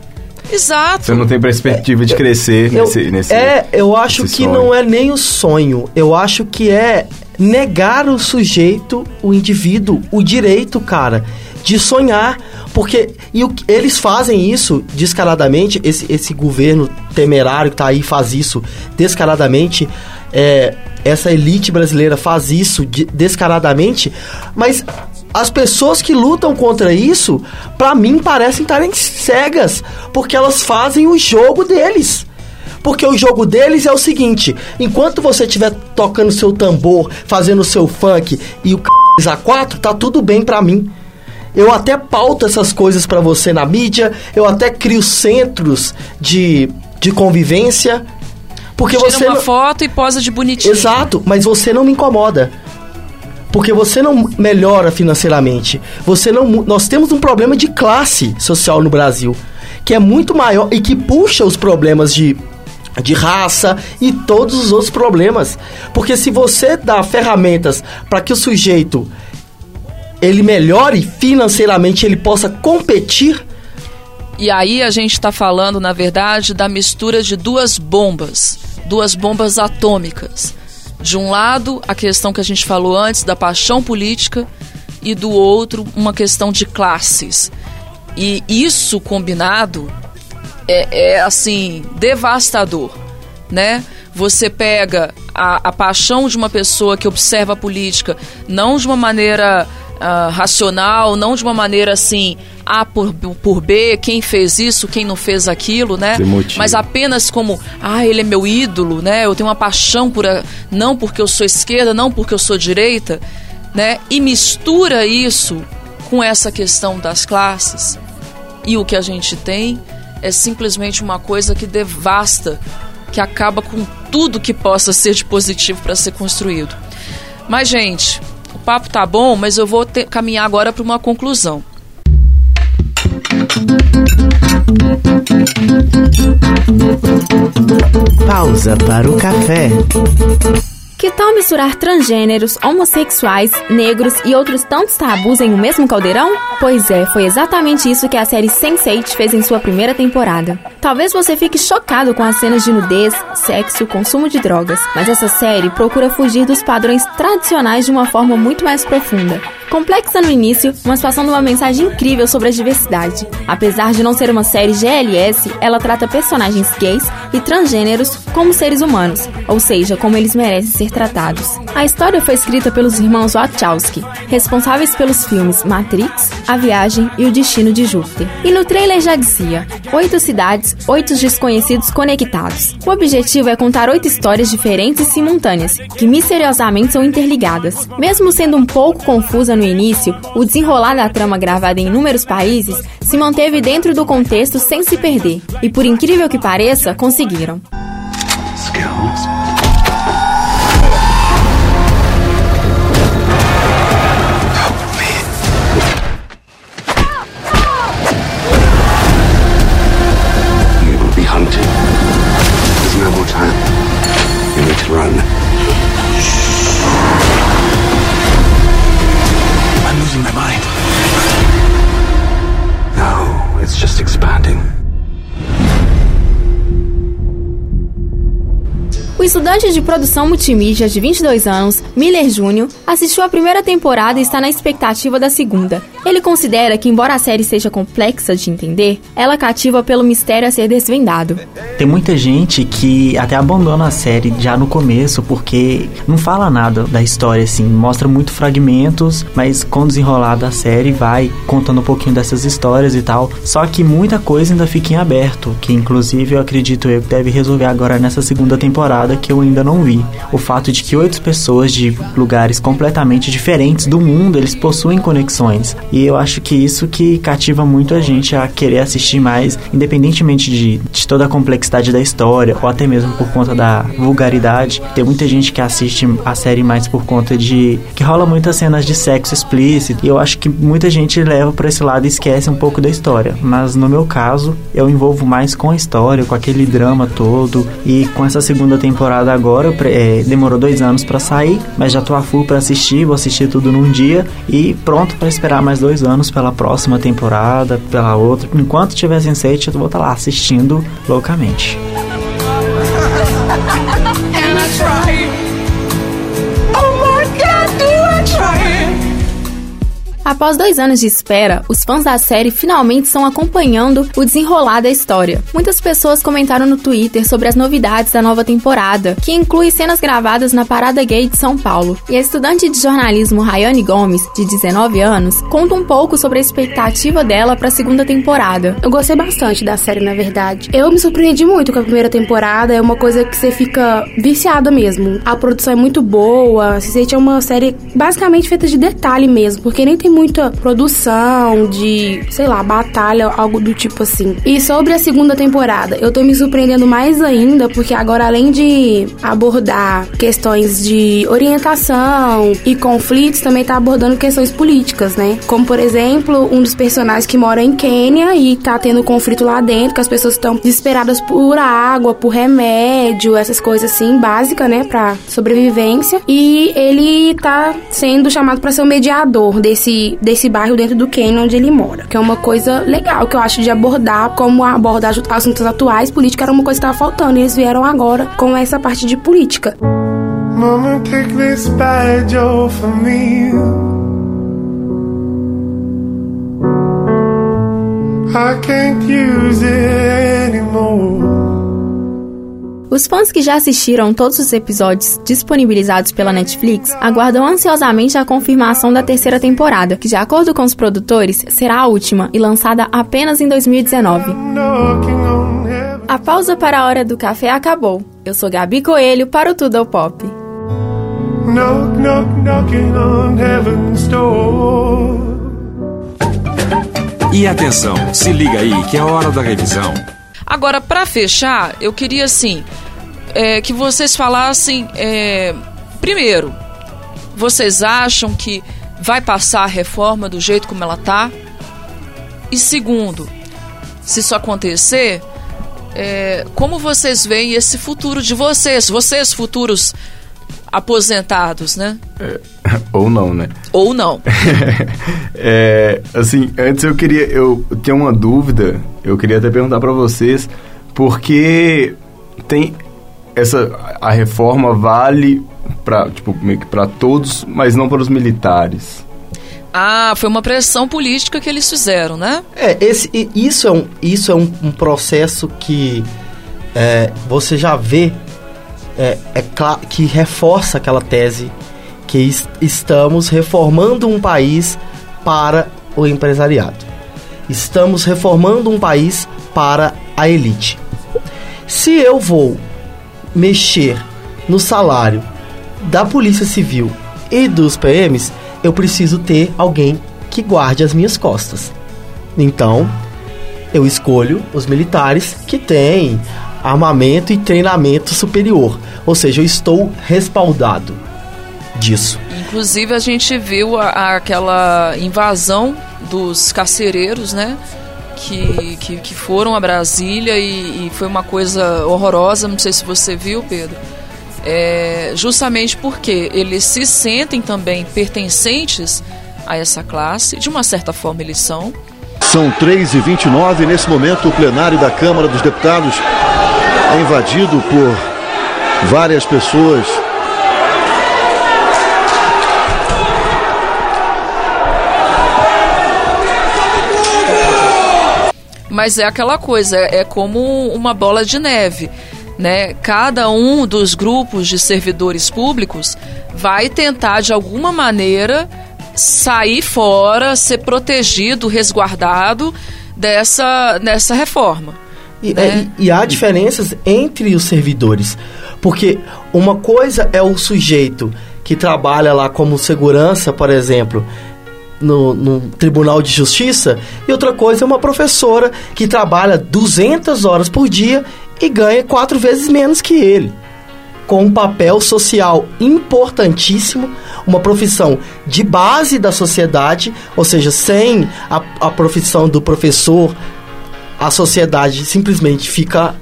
Exato. Você não tem perspectiva de crescer eu, nesse, nesse. É, eu acho que sonho. não é nem o sonho. Eu acho que é negar o sujeito, o indivíduo, o direito, cara, de sonhar. Porque e o, eles fazem isso descaradamente, esse, esse governo temerário que tá aí faz isso descaradamente é, essa elite brasileira faz isso de, descaradamente, mas as pessoas que lutam contra isso, para mim, parecem estarem cegas, porque elas fazem o jogo deles. Porque o jogo deles é o seguinte: enquanto você estiver tocando seu tambor, fazendo seu funk e o c... a 4, tá tudo bem para mim. Eu até pauto essas coisas para você na mídia, eu até crio centros de, de convivência, porque Tira você uma não... foto e posa de bonitinho. Exato, mas você não me incomoda. Porque você não melhora financeiramente. Você não nós temos um problema de classe social no Brasil, que é muito maior e que puxa os problemas de de raça e todos os outros problemas. Porque se você dá ferramentas para que o sujeito ele melhore financeiramente, ele possa competir, e aí a gente está falando, na verdade, da mistura de duas bombas, duas bombas atômicas. De um lado, a questão que a gente falou antes da paixão política e do outro, uma questão de classes. E isso combinado é, é assim, devastador, né? Você pega a, a, paixão de uma pessoa que observa a política não de uma maneira uh, racional, não de uma maneira assim, A por, por B, quem fez isso, quem não fez aquilo, né? Mas apenas como, ah, ele é meu ídolo, né? Eu tenho uma paixão por a, não porque eu sou esquerda, não porque eu sou direita, né? E mistura isso com essa questão das classes. E o que a gente tem é simplesmente uma coisa que devasta, que acaba com tudo que possa ser de positivo para ser construído. Mas, gente, o papo tá bom, mas eu vou caminhar agora para uma conclusão. Pausa para o café. Que tal misturar transgêneros, homossexuais, negros e outros tantos tabus em um mesmo caldeirão? Pois é, foi exatamente isso que a série Sense8 fez em sua primeira temporada. Talvez você fique chocado com as cenas de nudez, sexo, consumo de drogas, mas essa série procura fugir dos padrões tradicionais de uma forma muito mais profunda. Complexa no início, mas passando uma mensagem incrível sobre a diversidade. Apesar de não ser uma série GLS, ela trata personagens gays e transgêneros como seres humanos, ou seja, como eles merecem ser tratados. A história foi escrita pelos irmãos Wachowski, responsáveis pelos filmes Matrix, A Viagem e O Destino de Júpiter. E no trailer já dizia: oito cidades, oito desconhecidos conectados. O objetivo é contar oito histórias diferentes e simultâneas, que misteriosamente são interligadas. Mesmo sendo um pouco confusa no início, o desenrolar da trama gravada em inúmeros países se manteve dentro do contexto sem se perder. E por incrível que pareça, conseguiram. Skills. Estudante de produção multimídia de 22 anos, Miller Jr., assistiu a primeira temporada e está na expectativa da segunda. Ele considera que, embora a série seja complexa de entender, ela cativa pelo mistério a ser desvendado. Tem muita gente que até abandona a série já no começo porque não fala nada da história, assim, mostra muito fragmentos, mas com o desenrolar da série vai contando um pouquinho dessas histórias e tal. Só que muita coisa ainda fica em aberto, que inclusive eu acredito eu que deve resolver agora nessa segunda temporada que eu ainda não vi. O fato de que oito pessoas de lugares completamente diferentes do mundo, eles possuem conexões. E eu acho que isso que cativa muito a gente a querer assistir mais, independentemente de, de toda a complexidade da história, ou até mesmo por conta da vulgaridade. Tem muita gente que assiste a série mais por conta de que rola muitas cenas de sexo explícito. E eu acho que muita gente leva para esse lado e esquece um pouco da história. Mas no meu caso, eu envolvo mais com a história, com aquele drama todo. E com essa segunda temporada agora, é, demorou dois anos para sair, mas já tô a full para assistir, vou assistir tudo num dia e pronto para esperar mais dois anos pela próxima temporada, pela outra. Enquanto tiver Sense8, eu vou estar tá lá assistindo loucamente. Após dois anos de espera, os fãs da série finalmente estão acompanhando o desenrolar da história. Muitas pessoas comentaram no Twitter sobre as novidades da nova temporada, que inclui cenas gravadas na Parada Gay de São Paulo. E a estudante de jornalismo Rayane Gomes, de 19 anos, conta um pouco sobre a expectativa dela para a segunda temporada. Eu gostei bastante da série, na verdade. Eu me surpreendi muito com a primeira temporada, é uma coisa que você fica viciada mesmo. A produção é muito boa, se é uma série basicamente feita de detalhe mesmo, porque nem tem muita produção de, sei lá, batalha, algo do tipo assim. E sobre a segunda temporada, eu tô me surpreendendo mais ainda, porque agora além de abordar questões de orientação e conflitos, também tá abordando questões políticas, né? Como por exemplo, um dos personagens que mora em Quênia e tá tendo conflito lá dentro, que as pessoas estão desesperadas por água, por remédio, essas coisas assim, básicas, né, pra sobrevivência. E ele tá sendo chamado para ser o mediador desse desse bairro dentro do Quênia onde ele mora. Que é uma coisa legal que eu acho de abordar, como abordar assuntos atuais, política era uma coisa que estava faltando. E eles vieram agora com essa parte de política. Mama, take this badge off of me. I can't use it anymore. Os fãs que já assistiram todos os episódios disponibilizados pela Netflix aguardam ansiosamente a confirmação da terceira temporada, que, de acordo com os produtores, será a última e lançada apenas em 2019. A pausa para a hora do café acabou. Eu sou Gabi Coelho para o Tudo ao Pop. Knock, knock, knocking on heaven's door. E atenção, se liga aí que é hora da revisão. Agora, para fechar, eu queria assim é, que vocês falassem é, primeiro, vocês acham que vai passar a reforma do jeito como ela tá? E segundo, se isso acontecer, é, como vocês veem esse futuro de vocês, vocês futuros aposentados, né? É, <laughs> ou não, né? Ou não. <laughs> é, assim, antes eu queria, eu tenho uma dúvida, eu queria até perguntar para vocês, porque tem essa a reforma vale para tipo meio que para todos, mas não para os militares. Ah, foi uma pressão política que eles fizeram, né? É, esse, isso é um, isso é um, um processo que é, você já vê é, é que reforça aquela tese que est estamos reformando um país para o empresariado. Estamos reformando um país para a elite. Se eu vou mexer no salário da Polícia Civil e dos PMs, eu preciso ter alguém que guarde as minhas costas. Então, eu escolho os militares que têm armamento e treinamento superior, ou seja, eu estou respaldado disso. Inclusive a gente viu a, a, aquela invasão dos carcereiros, né? Que, que, que foram a Brasília e, e, foi uma coisa horrorosa. Não sei se você viu, Pedro. É, justamente porque eles se sentem também pertencentes a essa classe, de uma certa forma eles são. São 3h29 nesse momento o plenário da Câmara dos Deputados é invadido por várias pessoas Mas é aquela coisa, é, como uma bola de neve. Né? Cada um dos grupos de servidores públicos vai tentar de alguma maneira sair fora, ser protegido, resguardado dessa, dessa reforma. E, né? é, e, e há diferenças entre os servidores, porque uma coisa é o sujeito que trabalha lá como segurança, por exemplo, no, no, Tribunal de Justiça e outra coisa é uma professora que trabalha 200 horas por dia e ganha quatro vezes menos que ele. Com um papel social importantíssimo, uma profissão de base da sociedade, ou seja, sem a, a profissão do professor, a sociedade simplesmente fica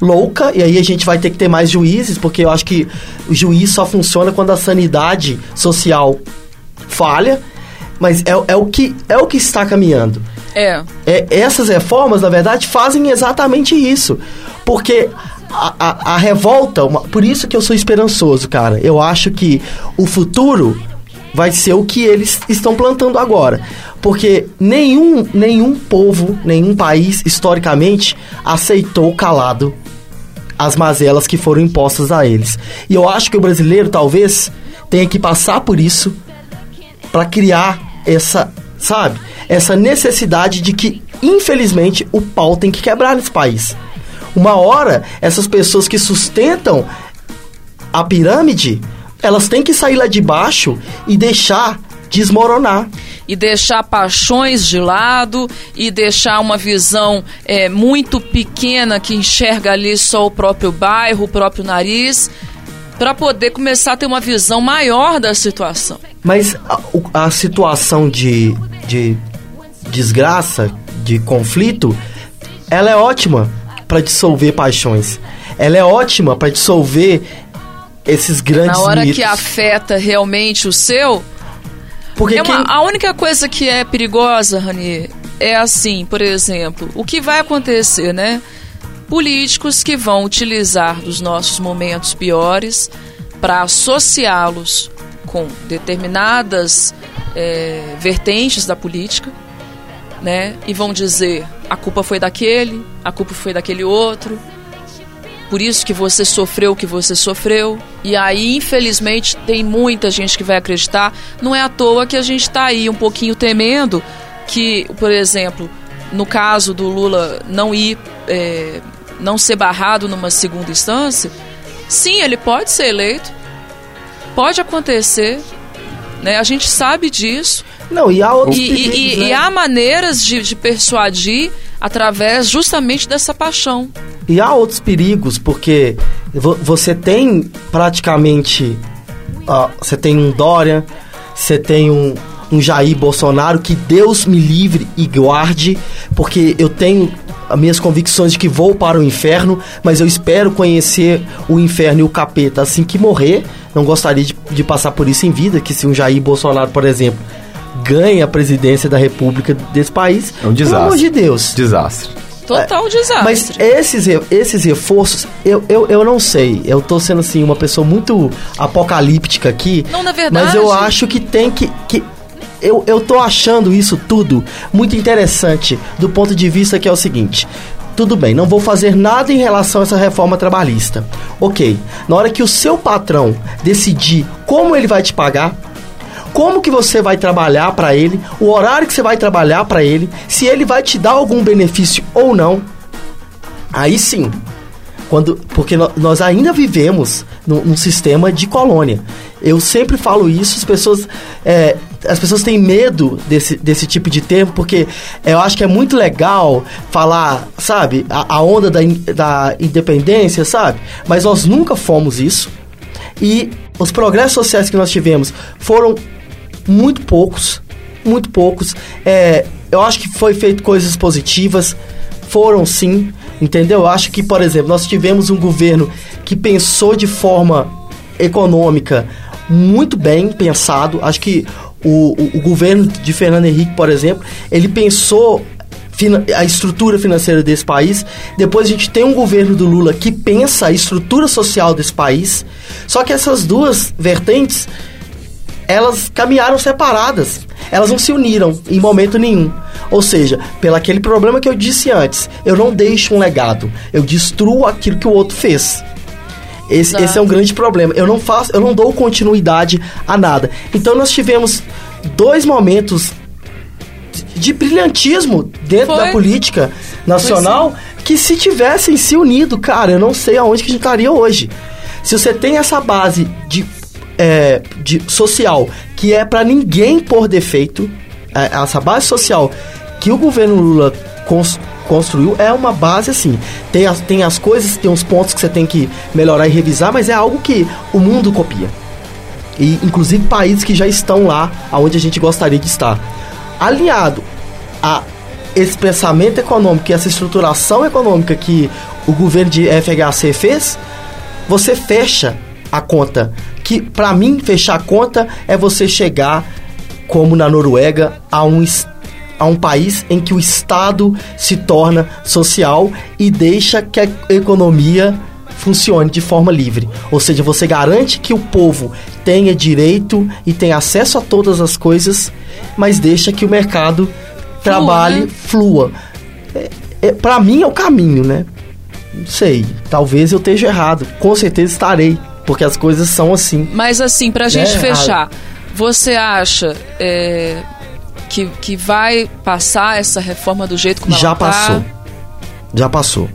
louca e aí a gente vai ter que ter mais juízes, porque eu acho que o juiz só funciona quando a sanidade social falha mas é, é, o, que, é o que está caminhando. É. é. Essas reformas, na verdade, fazem exatamente isso. Porque a, a, revolta, uma, por isso que eu sou esperançoso, cara. Eu acho que o futuro vai ser o que eles estão plantando agora. Porque nenhum, nenhum povo, nenhum país, historicamente, aceitou calado as mazelas que foram impostas a eles. E eu acho que o brasileiro, talvez, tenha que passar por isso para criar essa, sabe, essa necessidade de que, infelizmente, o pau tem que quebrar nesse país. Uma hora, essas pessoas que sustentam a pirâmide, elas têm que sair lá de baixo e deixar desmoronar. E deixar paixões de lado e deixar uma visão é, muito pequena que enxerga ali só o próprio bairro, o próprio nariz para poder começar a ter uma visão maior da situação. Mas a, a situação de, de desgraça, de conflito, ela é ótima para dissolver paixões. Ela é ótima para dissolver esses grandes Na hora mitos. que afeta realmente o seu, porque é uma, quem... a única coisa que é perigosa, Rani, é assim, por exemplo, o que vai acontecer, né? políticos que vão utilizar dos nossos momentos piores para associá-los com determinadas é, vertentes da política né? E vão dizer: a culpa foi daquele, a culpa foi daquele outro. Por isso que você sofreu o que você sofreu. E aí, infelizmente, tem muita gente que vai acreditar. Não é à toa que a gente está aí um pouquinho temendo que, por exemplo, no caso do Lula não ir, é, não ser barrado numa segunda instância, sim, ele pode ser eleito, pode acontecer, né? A gente sabe disso. Não, e há outros e, perigos, e, né? e há maneiras de, de persuadir através justamente dessa paixão. E há outros perigos, porque vo- você tem praticamente. ó, você tem um Dória, você tem um, um Jair Bolsonaro, que Deus me livre e guarde, porque eu tenho minhas convicções de que vou para o inferno, mas eu espero conhecer o inferno e o capeta assim que morrer. Não gostaria de, de passar por isso em vida, que se um Jair Bolsonaro, por exemplo, ganha a presidência da república desse país, É um desastre. pelo amor de Deus. Desastre. Total desastre. Mas esses, esses reforços, eu, eu, eu não sei. Eu tô sendo assim, uma pessoa muito apocalíptica aqui. Não, na verdade- Mas eu acho que tem que. que eu, eu tô achando isso tudo muito interessante do ponto de vista que é o seguinte. Tudo bem, não vou fazer nada em relação a essa reforma trabalhista. Ok, na hora que o seu patrão decidir como ele vai te pagar, como que você vai trabalhar para ele, o horário que você vai trabalhar para ele, se ele vai te dar algum benefício ou não. Aí sim. Quando, porque nó- nós ainda vivemos num, num sistema de colônia. Eu sempre falo isso, as pessoas, é, as pessoas têm medo desse, desse tipo de termo, porque eu acho que é muito legal falar, sabe, a, a onda da, in- da independência, sabe? Mas nós nunca fomos isso. E os progressos sociais que nós tivemos foram muito poucos, muito poucos. É, eu acho que foi feito coisas positivas, foram sim, entendeu? Eu acho que, por exemplo, nós tivemos um governo que pensou de forma econômica muito bem pensado. Acho que o, o, governo de Fernando Henrique, por exemplo, ele pensou a estrutura financeira desse país. Depois a gente tem um governo do Lula que pensa a estrutura social desse país. Só que essas duas vertentes elas caminharam separadas. Elas não se uniram em momento nenhum. Ou seja, pelo aquele problema que eu disse antes, eu não deixo um legado, eu destruo aquilo que o outro fez. Esse, Exato. esse é um grande problema. Eu não faço, eu não dou continuidade a nada. Então nós tivemos dois momentos de- brilhantismo dentro Foi. da política nacional que se tivessem se unido, cara, eu não sei aonde que a gente estaria hoje. Se você tem essa base de, é, de social que é pra ninguém pôr defeito, é, essa base social que o governo Lula cons- construiu é uma base assim. Tem as, tem as coisas, tem uns pontos que você tem que melhorar e revisar, mas é algo que o mundo copia. E inclusive países que já estão lá aonde a gente gostaria de estar. Alinhado a esse pensamento econômico e essa estruturação econômica que o governo de FHC fez, você fecha a conta. Que para mim fechar a conta é você chegar como na Noruega a um es- a um país em que o Estado se torna social e deixa que a economia funcione de forma livre. Ou seja, você garante que o povo tenha direito e tenha acesso a todas as coisas, mas deixa que o mercado trabalhe, né? flua. É, é, para mim é o caminho, né? Não sei, talvez eu esteja errado. Com certeza estarei, porque as coisas são assim. Mas assim, pra gente Né? fechar, você acha é, que, que vai passar essa reforma do jeito como Já ela tá? passou. Já passou.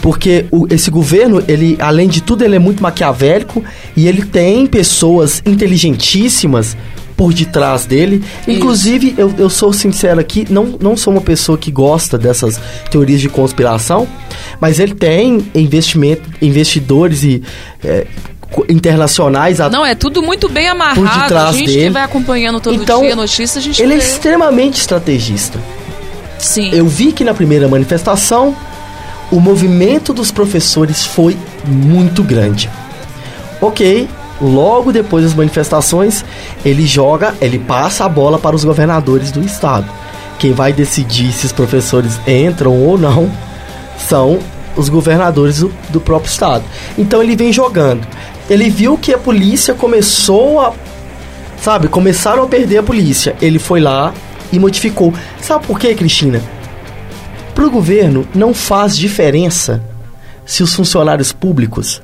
Porque o- esse governo, ele, além de tudo, ele é muito maquiavélico e ele tem pessoas inteligentíssimas por detrás dele. Inclusive, eu, eu sou sincero aqui, não, não sou uma pessoa que gosta dessas teorias de conspiração, mas ele tem investimento, investidores e é, internacionais Não, é tudo muito bem amarrado. Por detrás a gente que dele. vai acompanhando todo Então, dia a notícia, a gente ele é vê. extremamente estrategista. Sim. Eu vi que na primeira manifestação o movimento dos professores foi muito grande. Ok, logo depois das manifestações, ele joga, ele passa a bola para os governadores do estado. Quem vai decidir se os professores entram ou não são os governadores do, do próprio estado. Então ele vem jogando. Ele viu que a polícia começou a. Sabe, começaram a perder a polícia. Ele foi lá e modificou. Sabe por quê, Cristina? Para o governo não faz diferença se os funcionários públicos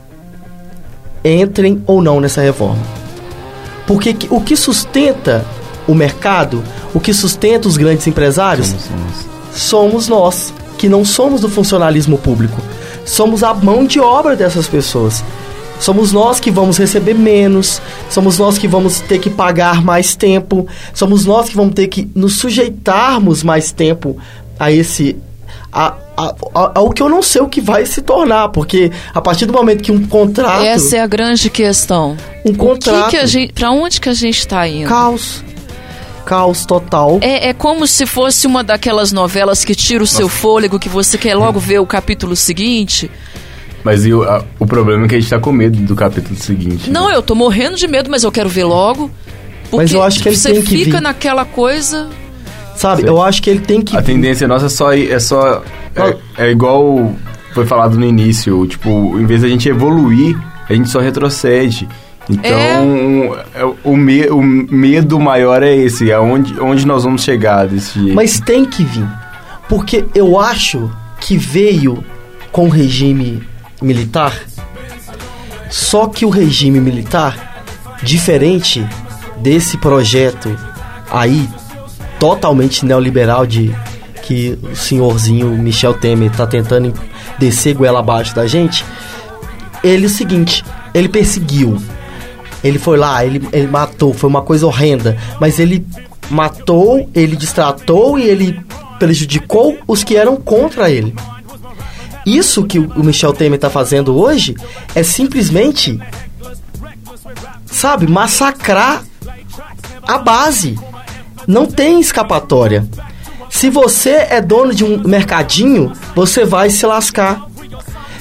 entrem ou não nessa reforma. Porque que- o que sustenta o mercado, o que sustenta os grandes empresários, somos nós, que não somos do funcionalismo público. Somos a mão de obra dessas pessoas. Somos nós que vamos receber menos, somos nós que vamos ter que pagar mais tempo, somos nós que vamos ter que nos sujeitarmos mais tempo a esse. A, a, a- ao que eu não sei o que vai se tornar, porque a partir do momento que um contrato. Essa é a grande questão. Um que contrato. que a gente, pra onde que a gente tá indo? Caos. Caos total. É, é como se fosse uma daquelas novelas que tira o seu fôlego, que você quer logo ver o capítulo seguinte. Mas e o, a- o problema é que a gente tá com medo do capítulo seguinte. Não, eu tô morrendo de medo, mas eu quero ver logo. Porque Mas eu acho que ele você tem que fica vir. naquela coisa. Sabe, eu acho que ele tem que. A tendência nossa é só. É, só é, é igual foi falado no início. Tipo, em vez da gente evoluir, a gente só retrocede. Então, é, o, me, o medo maior é esse. É onde, onde nós vamos chegar desse jeito. Mas tem que vir. Porque eu acho que veio com o regime militar. Só que o regime militar, diferente desse projeto aí, totalmente neoliberal de que o senhorzinho Michel Temer tá tentando descer goela abaixo da gente, ele é o seguinte, ele perseguiu. Ele foi lá, ele, ele matou, foi uma coisa horrenda. Mas ele matou, ele distratou e ele prejudicou os que eram contra ele. Isso que o Michel Temer está fazendo hoje é simplesmente, sabe, massacrar a base. Não tem escapatória. Se você é dono de um mercadinho, você vai se lascar.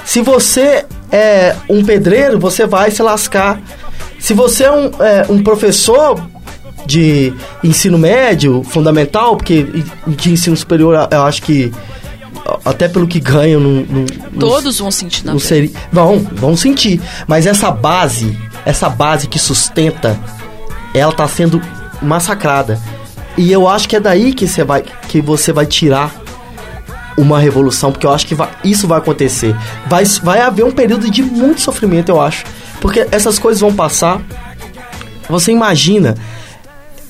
Se você é um pedreiro, você vai se lascar. Se você é um, é, um professor de ensino médio, fundamental, porque de ensino superior eu acho que até pelo que ganham não, não, não- Todos vão sentir na pele. vão, vão sentir. Mas essa base, essa base que sustenta, ela tá sendo massacrada. E eu acho que é daí que você vai, que você vai tirar uma revolução, porque eu acho que vai- isso vai acontecer. Vai, vai haver um período de muito sofrimento, eu acho. Porque essas coisas vão passar. Você imagina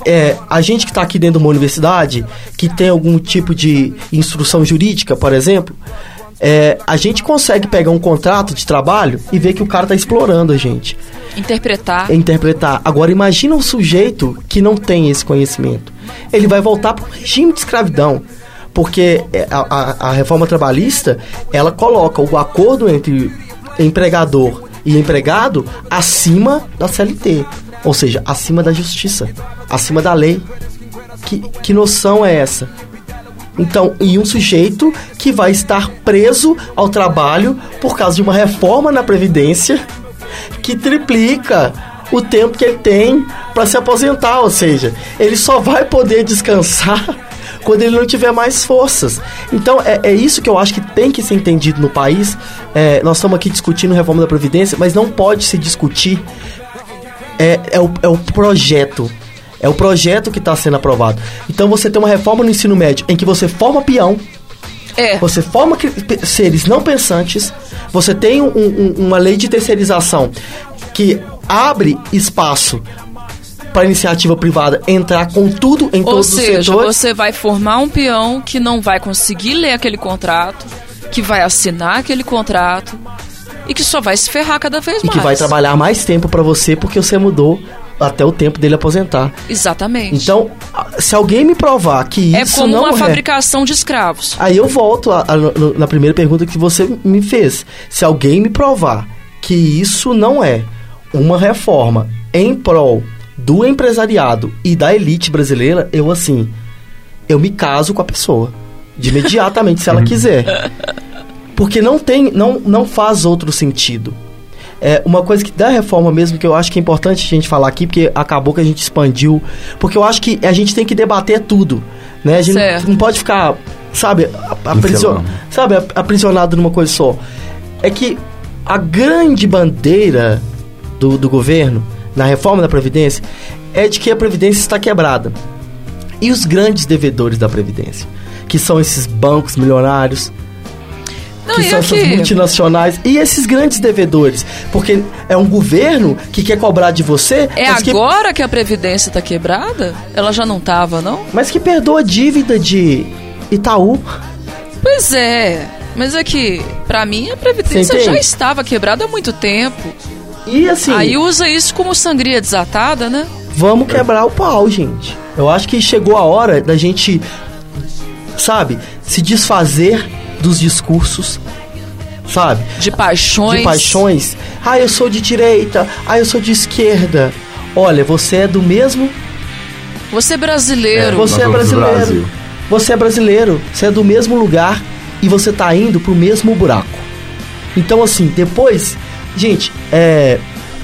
é, a gente que está aqui dentro de uma universidade, que tem algum tipo de instrução jurídica, por exemplo, é, a gente consegue pegar um contrato de trabalho e ver que o cara está explorando a gente, Interpretar. interpretar. Agora imagina um sujeito que não tem esse conhecimento. Ele vai voltar para um regime de escravidão. Porque é, a, a- a reforma trabalhista, ela coloca o acordo entre empregador e empregado acima da CLT. Ou seja, acima da justiça, acima da lei. Que, que noção é essa? Então, e um sujeito que vai estar preso ao trabalho por causa de uma reforma na Previdência que triplica o tempo que ele tem para se aposentar, ou seja, ele só vai poder descansar quando ele não tiver mais forças. Então é, é isso que eu acho que tem que ser entendido no país. É, nós estamos aqui discutindo reforma da Previdência, mas não pode se discutir é, é, o, é o projeto. É o projeto que está sendo aprovado. Então você tem uma reforma no ensino médio em que você forma peão, É. você forma seres não pensantes, você tem um- um- uma lei de terceirização que abre espaço para iniciativa privada entrar com tudo em Ou todos os seja, setores. você vai formar um peão que não vai conseguir ler aquele contrato, que vai assinar aquele contrato e que só vai se ferrar cada vez E mais. que vai trabalhar mais tempo para você porque você mudou até o tempo dele aposentar. Exatamente. Então, se alguém me provar que é isso como não uma é... fabricação de escravos. Aí eu volto a- a- na primeira pergunta que você me fez. Se alguém me provar que isso não é uma reforma em prol do empresariado e da elite brasileira, eu assim, eu me caso com a pessoa. De imediatamente, se ela quiser. Porque não tem, não, não faz outro sentido. É uma coisa que da reforma mesmo que eu acho que é importante a gente falar aqui, porque acabou que a gente expandiu. Porque eu acho que a gente tem que debater tudo. Né? A gente Certo. não, pode ficar, sabe, a- aprisiona- Pincelando. sabe, aprisionado numa coisa só. É que a grande bandeira do, do governo na reforma da Previdência é de que a Previdência está quebrada. E os grandes devedores da Previdência, que são esses bancos milionários, Não, que são aqui? essas multinacionais e esses grandes devedores. Porque é um governo que quer cobrar de você. É mas que- agora que a Previdência tá quebrada? Ela já não tava, não? mas que perdoa a dívida de Itaú. Pois é. Mas é que, pra mim, a Previdência já estava quebrada há muito tempo. E assim. Aí usa isso como sangria desatada, né? Vamos quebrar o pau, gente. Eu acho que chegou a hora da gente, sabe, se desfazer dos discursos, sabe? De paixões. De paixões. Ah, eu sou de direita. Ah, eu sou de esquerda. Olha, você é do mesmo. Você é brasileiro. você é brasileiro. Você é brasileiro. Você é do mesmo lugar e você tá indo pro mesmo buraco. Então, assim, depois, gente, é.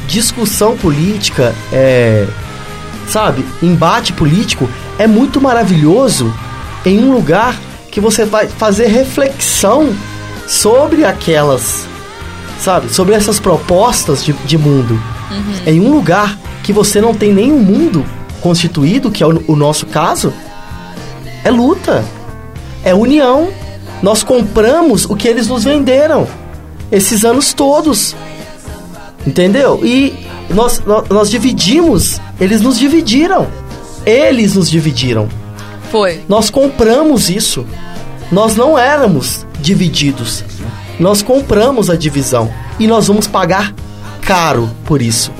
Discussão política, é. Sabe? Embate político é muito maravilhoso em um lugar que você vai fazer reflexão sobre aquelas. Sabe? Sobre essas propostas de, de mundo. Em um lugar que você não tem nenhum mundo constituído, que é o, o nosso caso, é luta. É união. Nós compramos o que eles nos venderam esses anos todos. Entendeu? E nós, nós, nós dividimos, eles nos dividiram. Eles nos dividiram. Foi. Nós compramos isso. Nós não éramos divididos. Nós compramos a divisão. E nós vamos pagar caro por isso.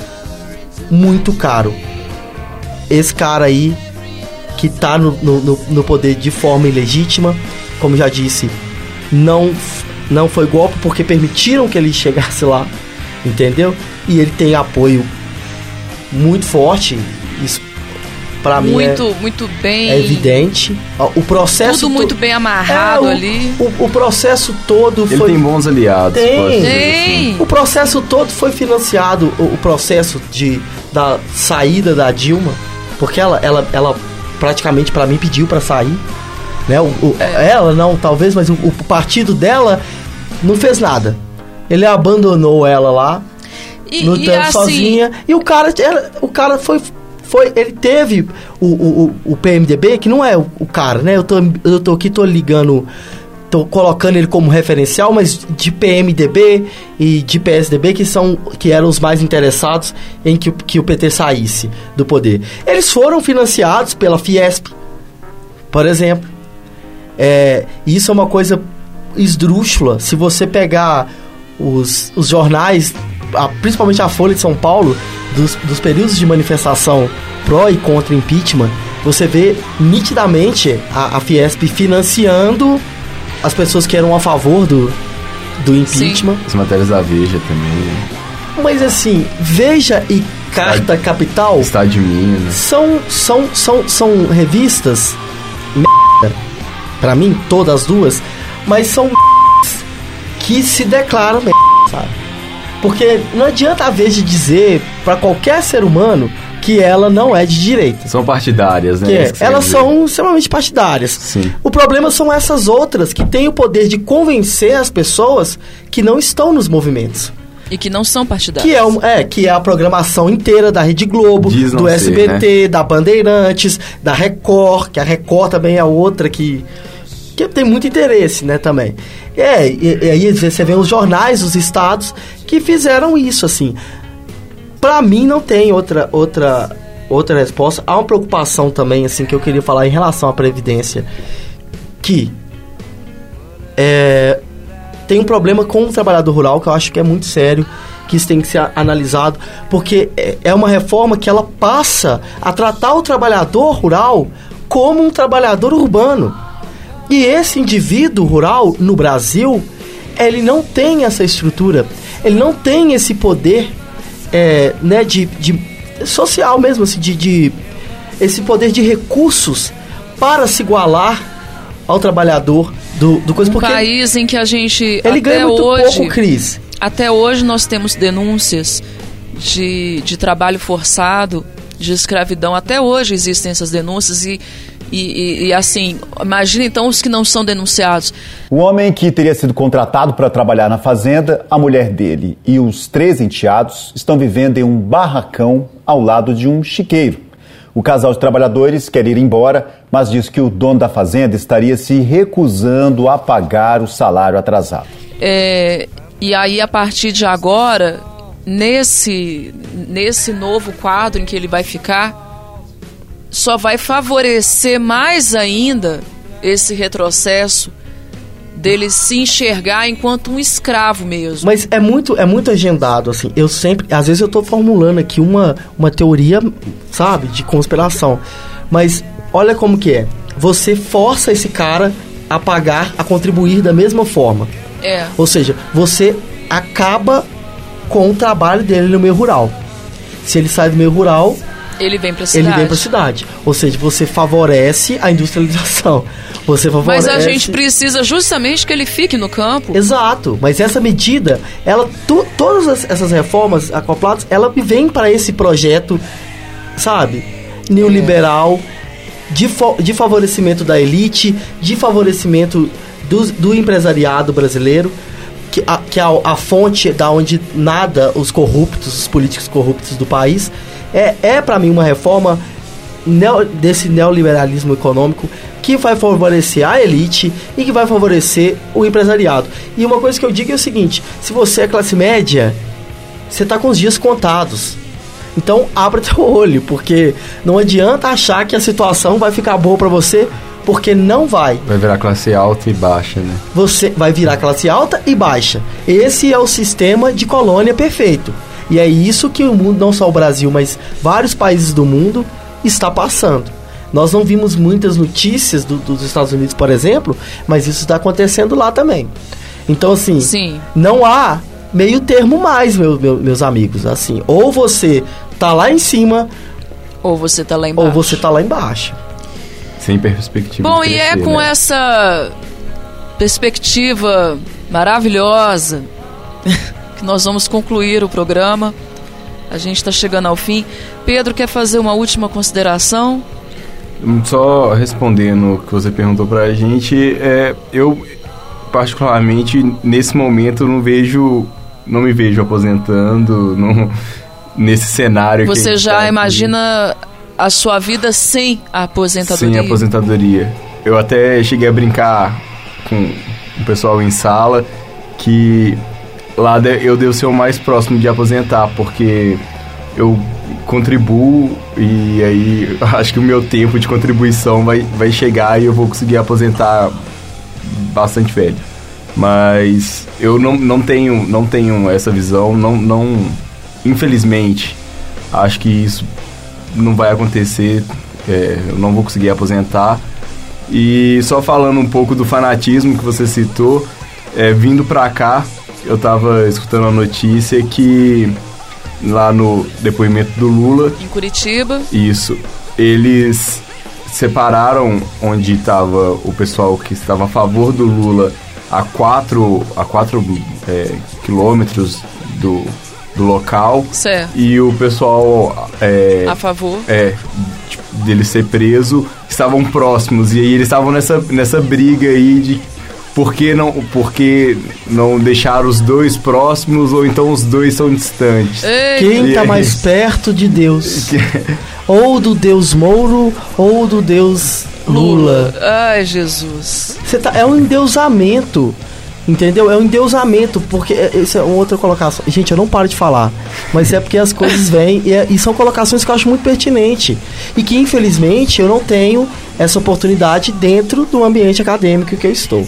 Muito caro. Esse cara aí, que tá no, no, no- poder de forma ilegítima, como já disse, não, não foi golpe porque permitiram que ele chegasse lá, entendeu? E ele tem apoio muito forte. Isso pra mim é- muito, muito bem. é evidente. O processo Tudo to- muito bem amarrado É, o- ali. O, o processo todo Ele foi. tem bons aliados. Tem. pode dizer Tem. O processo todo foi financiado, o, o processo de, da saída da Dilma, porque ela, ela, ela praticamente para mim pediu para sair, né? O, o- Ela não, talvez, mas o, o partido dela não fez nada. Ele abandonou ela lá, E, no e assim, sozinha, e o cara, era, o cara foi, foi, ele teve o, o, o- PMDB que não é o, o cara, né? Eu tô, eu tô aqui tô ligando tô colocando ele como referencial, mas de PMDB e de PSDB que são que eram os mais interessados em que, o- que o PT saísse do poder. Eles foram financiados pela Fiesp, por exemplo. É, isso é uma coisa esdrúxula. Se você pegar os, os jornais, a- principalmente a Folha de São Paulo, dos, dos períodos de manifestação pró e contra impeachment, você vê nitidamente a, a Fiesp financiando as pessoas que eram a favor do, do impeachment. As matérias da Veja também. Mas assim, Veja e Carta Capital Estado de Minas. são, são, são, são revistas merda, pra mim, todas as duas, mas são merdas que se declaram merda, sabe? Porque não adianta a Veja dizer pra qualquer ser humano que ela não é de direita. São partidárias, né? Que é, que elas são extremamente partidárias. Sim. O problema são essas outras que têm o poder de convencer as pessoas que não estão nos movimentos. E que não são partidários. Que é, um- é, que é a programação inteira da Rede Globo, do ser, SBT, da Bandeirantes, da Record, que a Record também é outra que, que tem muito interesse, né, também. É, e, e aí você vê os jornais dos estados que fizeram isso, assim. Pra mim não tem outra outra outra resposta. Há uma preocupação também, assim, que eu queria falar em relação à Previdência, que é, tem um problema com o trabalhador rural que eu acho que é muito sério, que isso tem que ser analisado, porque é- é uma reforma que ela passa a tratar o trabalhador rural como um trabalhador urbano. E esse indivíduo rural no Brasil, ele não tem essa estrutura, ele não tem esse poder é, né, de, de social mesmo, assim, de, de esse poder de recursos para se igualar ao trabalhador do, do coisa Um porque país em que a gente ele até ganha muito hoje, pouco, Cris. Até hoje nós temos denúncias de, de trabalho forçado, de escravidão. Até hoje existem essas denúncias e, e, e- e, assim, imagina então os que não são denunciados. O homem que teria sido contratado para trabalhar na fazenda, a mulher dele e os três enteados estão vivendo em um barracão ao lado de um chiqueiro. O casal de trabalhadores quer ir embora, mas diz que o dono da fazenda estaria se recusando a pagar o salário atrasado. É, e aí, a partir de agora, nesse, nesse novo quadro em que ele vai ficar, só vai favorecer mais ainda esse retrocesso dele se enxergar enquanto um escravo mesmo. Mas é muito, é muito agendado, assim. Eu sempre. Às vezes eu tô formulando aqui uma, uma teoria, sabe, de conspiração. Mas olha como que é. Você força esse cara a pagar, a contribuir da mesma forma. É. Ou seja, você acaba com o trabalho dele no meio rural. Se ele sai do meio rural, Ele vem pra cidade. ele vem para a cidade. Ou seja, você favorece a industrialização. <laughs> Você Mas favorece. a gente precisa justamente que ele fique no campo. Exato, mas essa medida, ela, tu- todas as- essas reformas acopladas, ela vem para esse projeto, sabe, neoliberal, de, fo- de favorecimento da elite, de favorecimento do, do empresariado brasileiro, que, a, que é a, a fonte da onde nada os corruptos, os políticos corruptos do país. É, é para mim uma reforma neo- desse neoliberalismo econômico que vai favorecer a elite e que vai favorecer o empresariado. E uma coisa que eu digo é o seguinte: se você é classe média, você está com os dias contados. Então abra <laughs> teu olho, porque não adianta achar que a situação vai ficar boa para você, porque não vai. Vai virar classe alta e baixa, né? Você vai virar classe alta e baixa. Esse é o sistema de colônia perfeito. E é isso que o mundo, não só o Brasil, mas vários países do mundo está passando. Nós não vimos muitas notícias do- dos Estados Unidos, por exemplo, mas isso está acontecendo lá também. Então, assim, não há meio termo mais, meu- meu- meus amigos. Assim, ou você tá lá em cima, ou você tá lá embaixo. Ou você tá lá embaixo. Sem perspectiva. Bom, de e é crescer, com né? essa perspectiva maravilhosa que nós vamos concluir o programa. A gente está chegando ao fim. Pedro quer fazer uma última consideração? Só respondendo o que você perguntou pra gente, é, eu particularmente nesse momento não vejo, não me vejo aposentando <laughs> não, nesse cenário. que a Você já tá imagina a sua vida sem a aposentadoria? Sem aposentadoria. Eu até cheguei a brincar com o pessoal em sala que lá eu devo ser o mais próximo de aposentar, porque eu contribuo e aí <laughs> acho que o meu tempo de contribuição vai, vai chegar e eu vou conseguir aposentar bastante velho. Mas eu não, não tenho não tenho essa visão, não, não infelizmente acho que isso não vai acontecer, é, eu não vou conseguir aposentar. E só falando um pouco do fanatismo que você citou, é, vindo pra cá, eu tava escutando a notícia que lá no depoimento do Lula, Em Curitiba? isso, eles separaram onde estava o pessoal que estava a favor do Lula a quatro, a quatro é, quilômetros do, do local. Certo. E o pessoal é, A favor? é, tipo, dele ser preso, estavam próximos. E aí eles estavam nessa, nessa briga aí de por que não, por que não deixar os dois próximos ou então os dois são distantes. Quem E tá aí- mais perto de Deus? <laughs> ou do Deus Mouro ou do Deus Lula. Ai, Jesus. Você tá, é um endeusamento. Entendeu? É um endeusamento, porque é- isso é uma outra colocação. Gente, eu não paro de falar, mas é porque as coisas vêm e, é- e são colocações que eu acho muito pertinente. E que, infelizmente, eu não tenho essa oportunidade dentro do ambiente acadêmico que eu estou.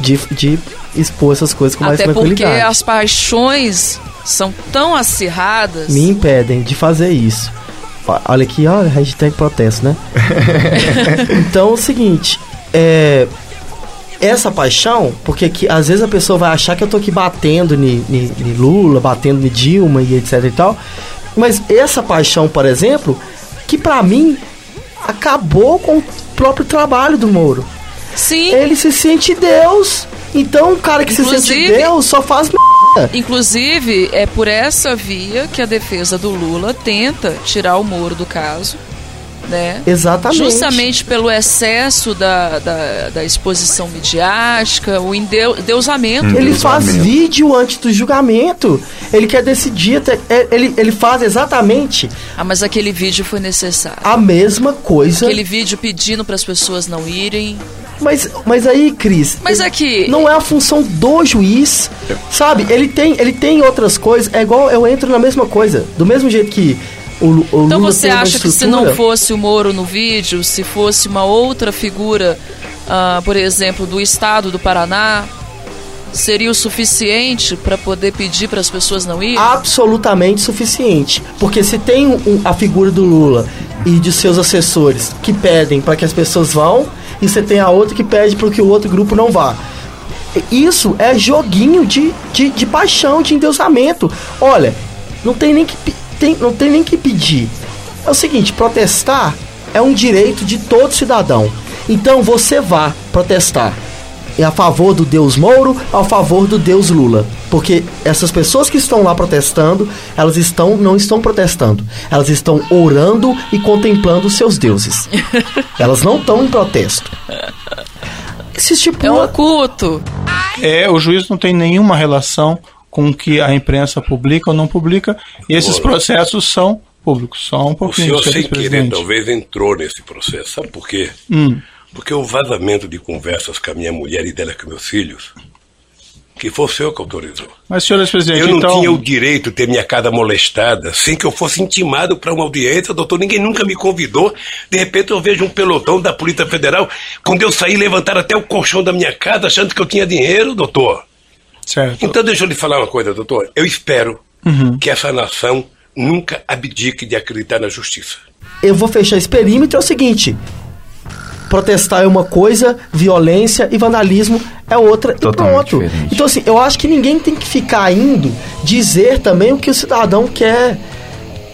De, de expor essas coisas com mais Até porque tranquilidade. as paixões são tão acirradas. Me impedem de fazer isso. Olha aqui, olha, hashtag protesto, né? <laughs> então é o seguinte, é. Essa paixão, porque aqui, às vezes a pessoa vai achar que eu tô aqui batendo em Lula, batendo em Dilma e etc e tal. Mas essa paixão, por exemplo, que pra mim acabou com o próprio trabalho do Moro. Sim. Ele se sente Deus. Então, um cara que se sente Inclusive- Deus só faz merda. Inclusive, é por essa via que a defesa do Lula tenta tirar o Moro do caso né? Exatamente. Justamente pelo excesso da, da, da exposição midiática, o endeusamento. Ele faz vídeo antes do julgamento. Ele quer decidir, é, ele, ele faz exatamente. Ah, mas aquele vídeo foi necessário. A mesma coisa. Aquele vídeo pedindo para as pessoas não irem. Mas, mas aí, Cris. Mas aqui. Não é a função do juiz. Sabe? Ele tem, ele tem outras coisas. É igual eu entro na mesma coisa. Do mesmo jeito que o, o então Lula você acha que se não fosse o Moro no vídeo, se fosse uma outra figura, uh, por exemplo, do estado do Paraná, seria o suficiente para poder pedir para as pessoas não irem? Absolutamente suficiente. Porque se tem um, a figura do Lula e de seus assessores que pedem para que as pessoas vão, e você tem a outra que pede para que o outro grupo não vá. Isso é joguinho de, de, de paixão, de endeusamento. Olha, não tem nem que tem, não tem nem que pedir. É o seguinte, protestar é um direito de todo cidadão. Então você vá protestar. É a favor do Deus Mouro, a favor do Deus Lula. Porque essas pessoas que estão lá protestando, elas estão não estão protestando. Elas estão orando e contemplando seus deuses. <laughs> elas não estão em protesto. Esse tipo é um culto. É, o juiz não tem nenhuma relação com que a imprensa publica ou não publica, e esses processos são públicos. Só um pouquinho. O senhor, sem querer, talvez entrou nesse processo. Sabe por quê? Hum. Porque o vazamento de conversas com a minha mulher e dela com meus filhos, que foi o senhor que autorizou. Mas, senhor presidente, Eu não então... tinha o direito de ter minha casa molestada sem que eu fosse intimado para uma audiência, doutor. Ninguém nunca me convidou. De repente eu vejo um pelotão da Polícia Federal. Quando eu saí, levantaram até o colchão da minha casa achando que eu tinha dinheiro, doutor. Certo. Então deixa eu lhe falar uma coisa, doutor. Eu espero uhum. que essa nação nunca abdique de acreditar na justiça. Eu vou fechar esse perímetro, é o seguinte. Protestar é uma coisa, violência e vandalismo é outra Totalmente e pronto. Diferente. Então assim, eu acho que ninguém tem que ficar indo dizer também o que o cidadão quer,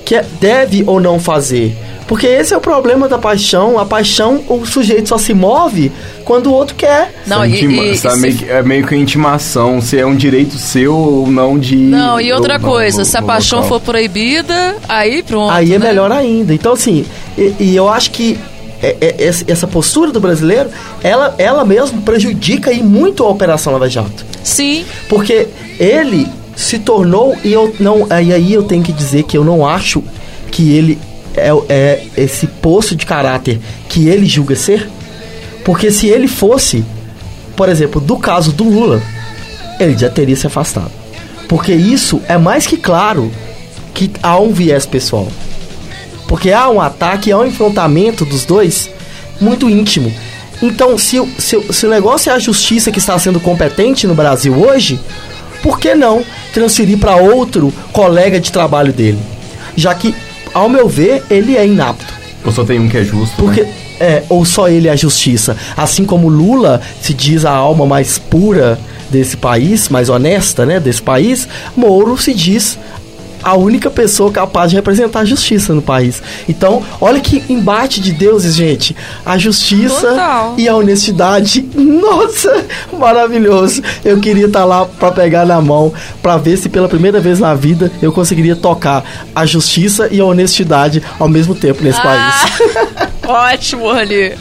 quer deve ou não fazer. Porque esse é o problema da paixão. A paixão, o sujeito só se move quando o outro quer. Não, e, intima, e, sabe, e se... É meio que intimação, se é um direito seu ou não de. Não, e outra coisa, no, se a paixão local. for proibida, aí pronto. Aí é né? melhor ainda. Então, assim, e, e eu acho que é, é, essa postura do brasileiro, ela, ela mesmo prejudica e muito a Operação Lava Jato. Sim. Porque ele se tornou, e eu não. E aí eu tenho que dizer que eu não acho que ele é, é esse poço de caráter que ele julga ser? Porque se ele fosse, por exemplo, do caso do Lula, ele já teria se afastado. Porque isso é mais que claro que há um viés pessoal. Porque há um ataque, há um enfrentamento dos dois muito íntimo. Então, se, se, se o negócio é a justiça que está sendo competente no Brasil hoje, por que não transferir para outro colega de trabalho dele? Já que ao meu ver, ele é inapto. Ou só tem um que é justo? Porque, né? é, ou só ele é a justiça. Assim como Lula se diz a alma mais pura desse país, mais honesta, né, desse país, Moro se diz a única pessoa capaz de representar a justiça no país. Então, olha que embate de deuses, gente. A justiça Total. e a honestidade. <laughs> Nossa, maravilhoso. Eu queria estar lá para pegar na mão, para ver se pela primeira vez na vida eu conseguiria tocar a justiça e a honestidade ao mesmo tempo nesse ah, país. <laughs> Ótimo, Rani.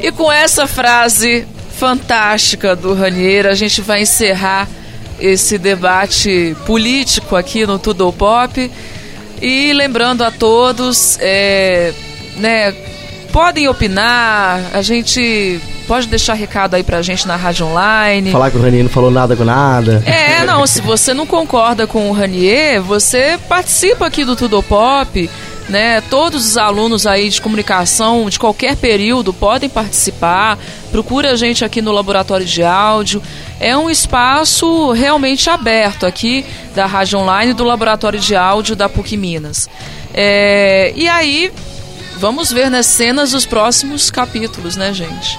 E com essa frase fantástica do Ranier, a gente vai encerrar esse debate político aqui no Tudo Pop. E lembrando a todos, é, né, podem opinar, a gente pode deixar recado aí pra gente na rádio online. Falar que o Ranier não falou nada com nada. É, não, se <laughs> você não concorda com o Ranier, você participa aqui do Tudo Pop né? Todos os alunos aí de comunicação de qualquer período podem participar. Procura a gente aqui no laboratório de áudio. É um espaço realmente aberto aqui da Rádio Online do laboratório de áudio da PUC Minas. É, e aí, vamos ver nas cenas dos próximos capítulos, né, gente?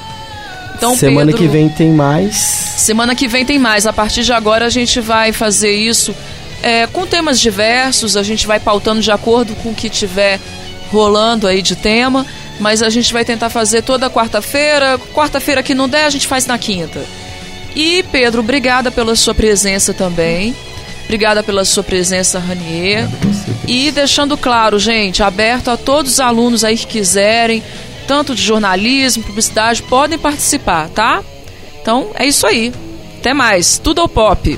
Então, semana Pedro, que vem tem mais. Semana que vem tem mais. A partir de agora a gente vai fazer isso é, com temas diversos, a gente vai pautando de acordo com o que tiver rolando aí de tema, mas a gente vai tentar fazer toda quarta-feira. Quarta-feira que não der, a gente faz na quinta. E Pedro, obrigada pela sua presença também. Obrigada pela sua presença, Ranier. E deixando claro, gente, aberto a todos os alunos aí que quiserem, tanto de jornalismo, publicidade, podem participar, tá? Então é isso aí. Até mais. Tudo ao pop.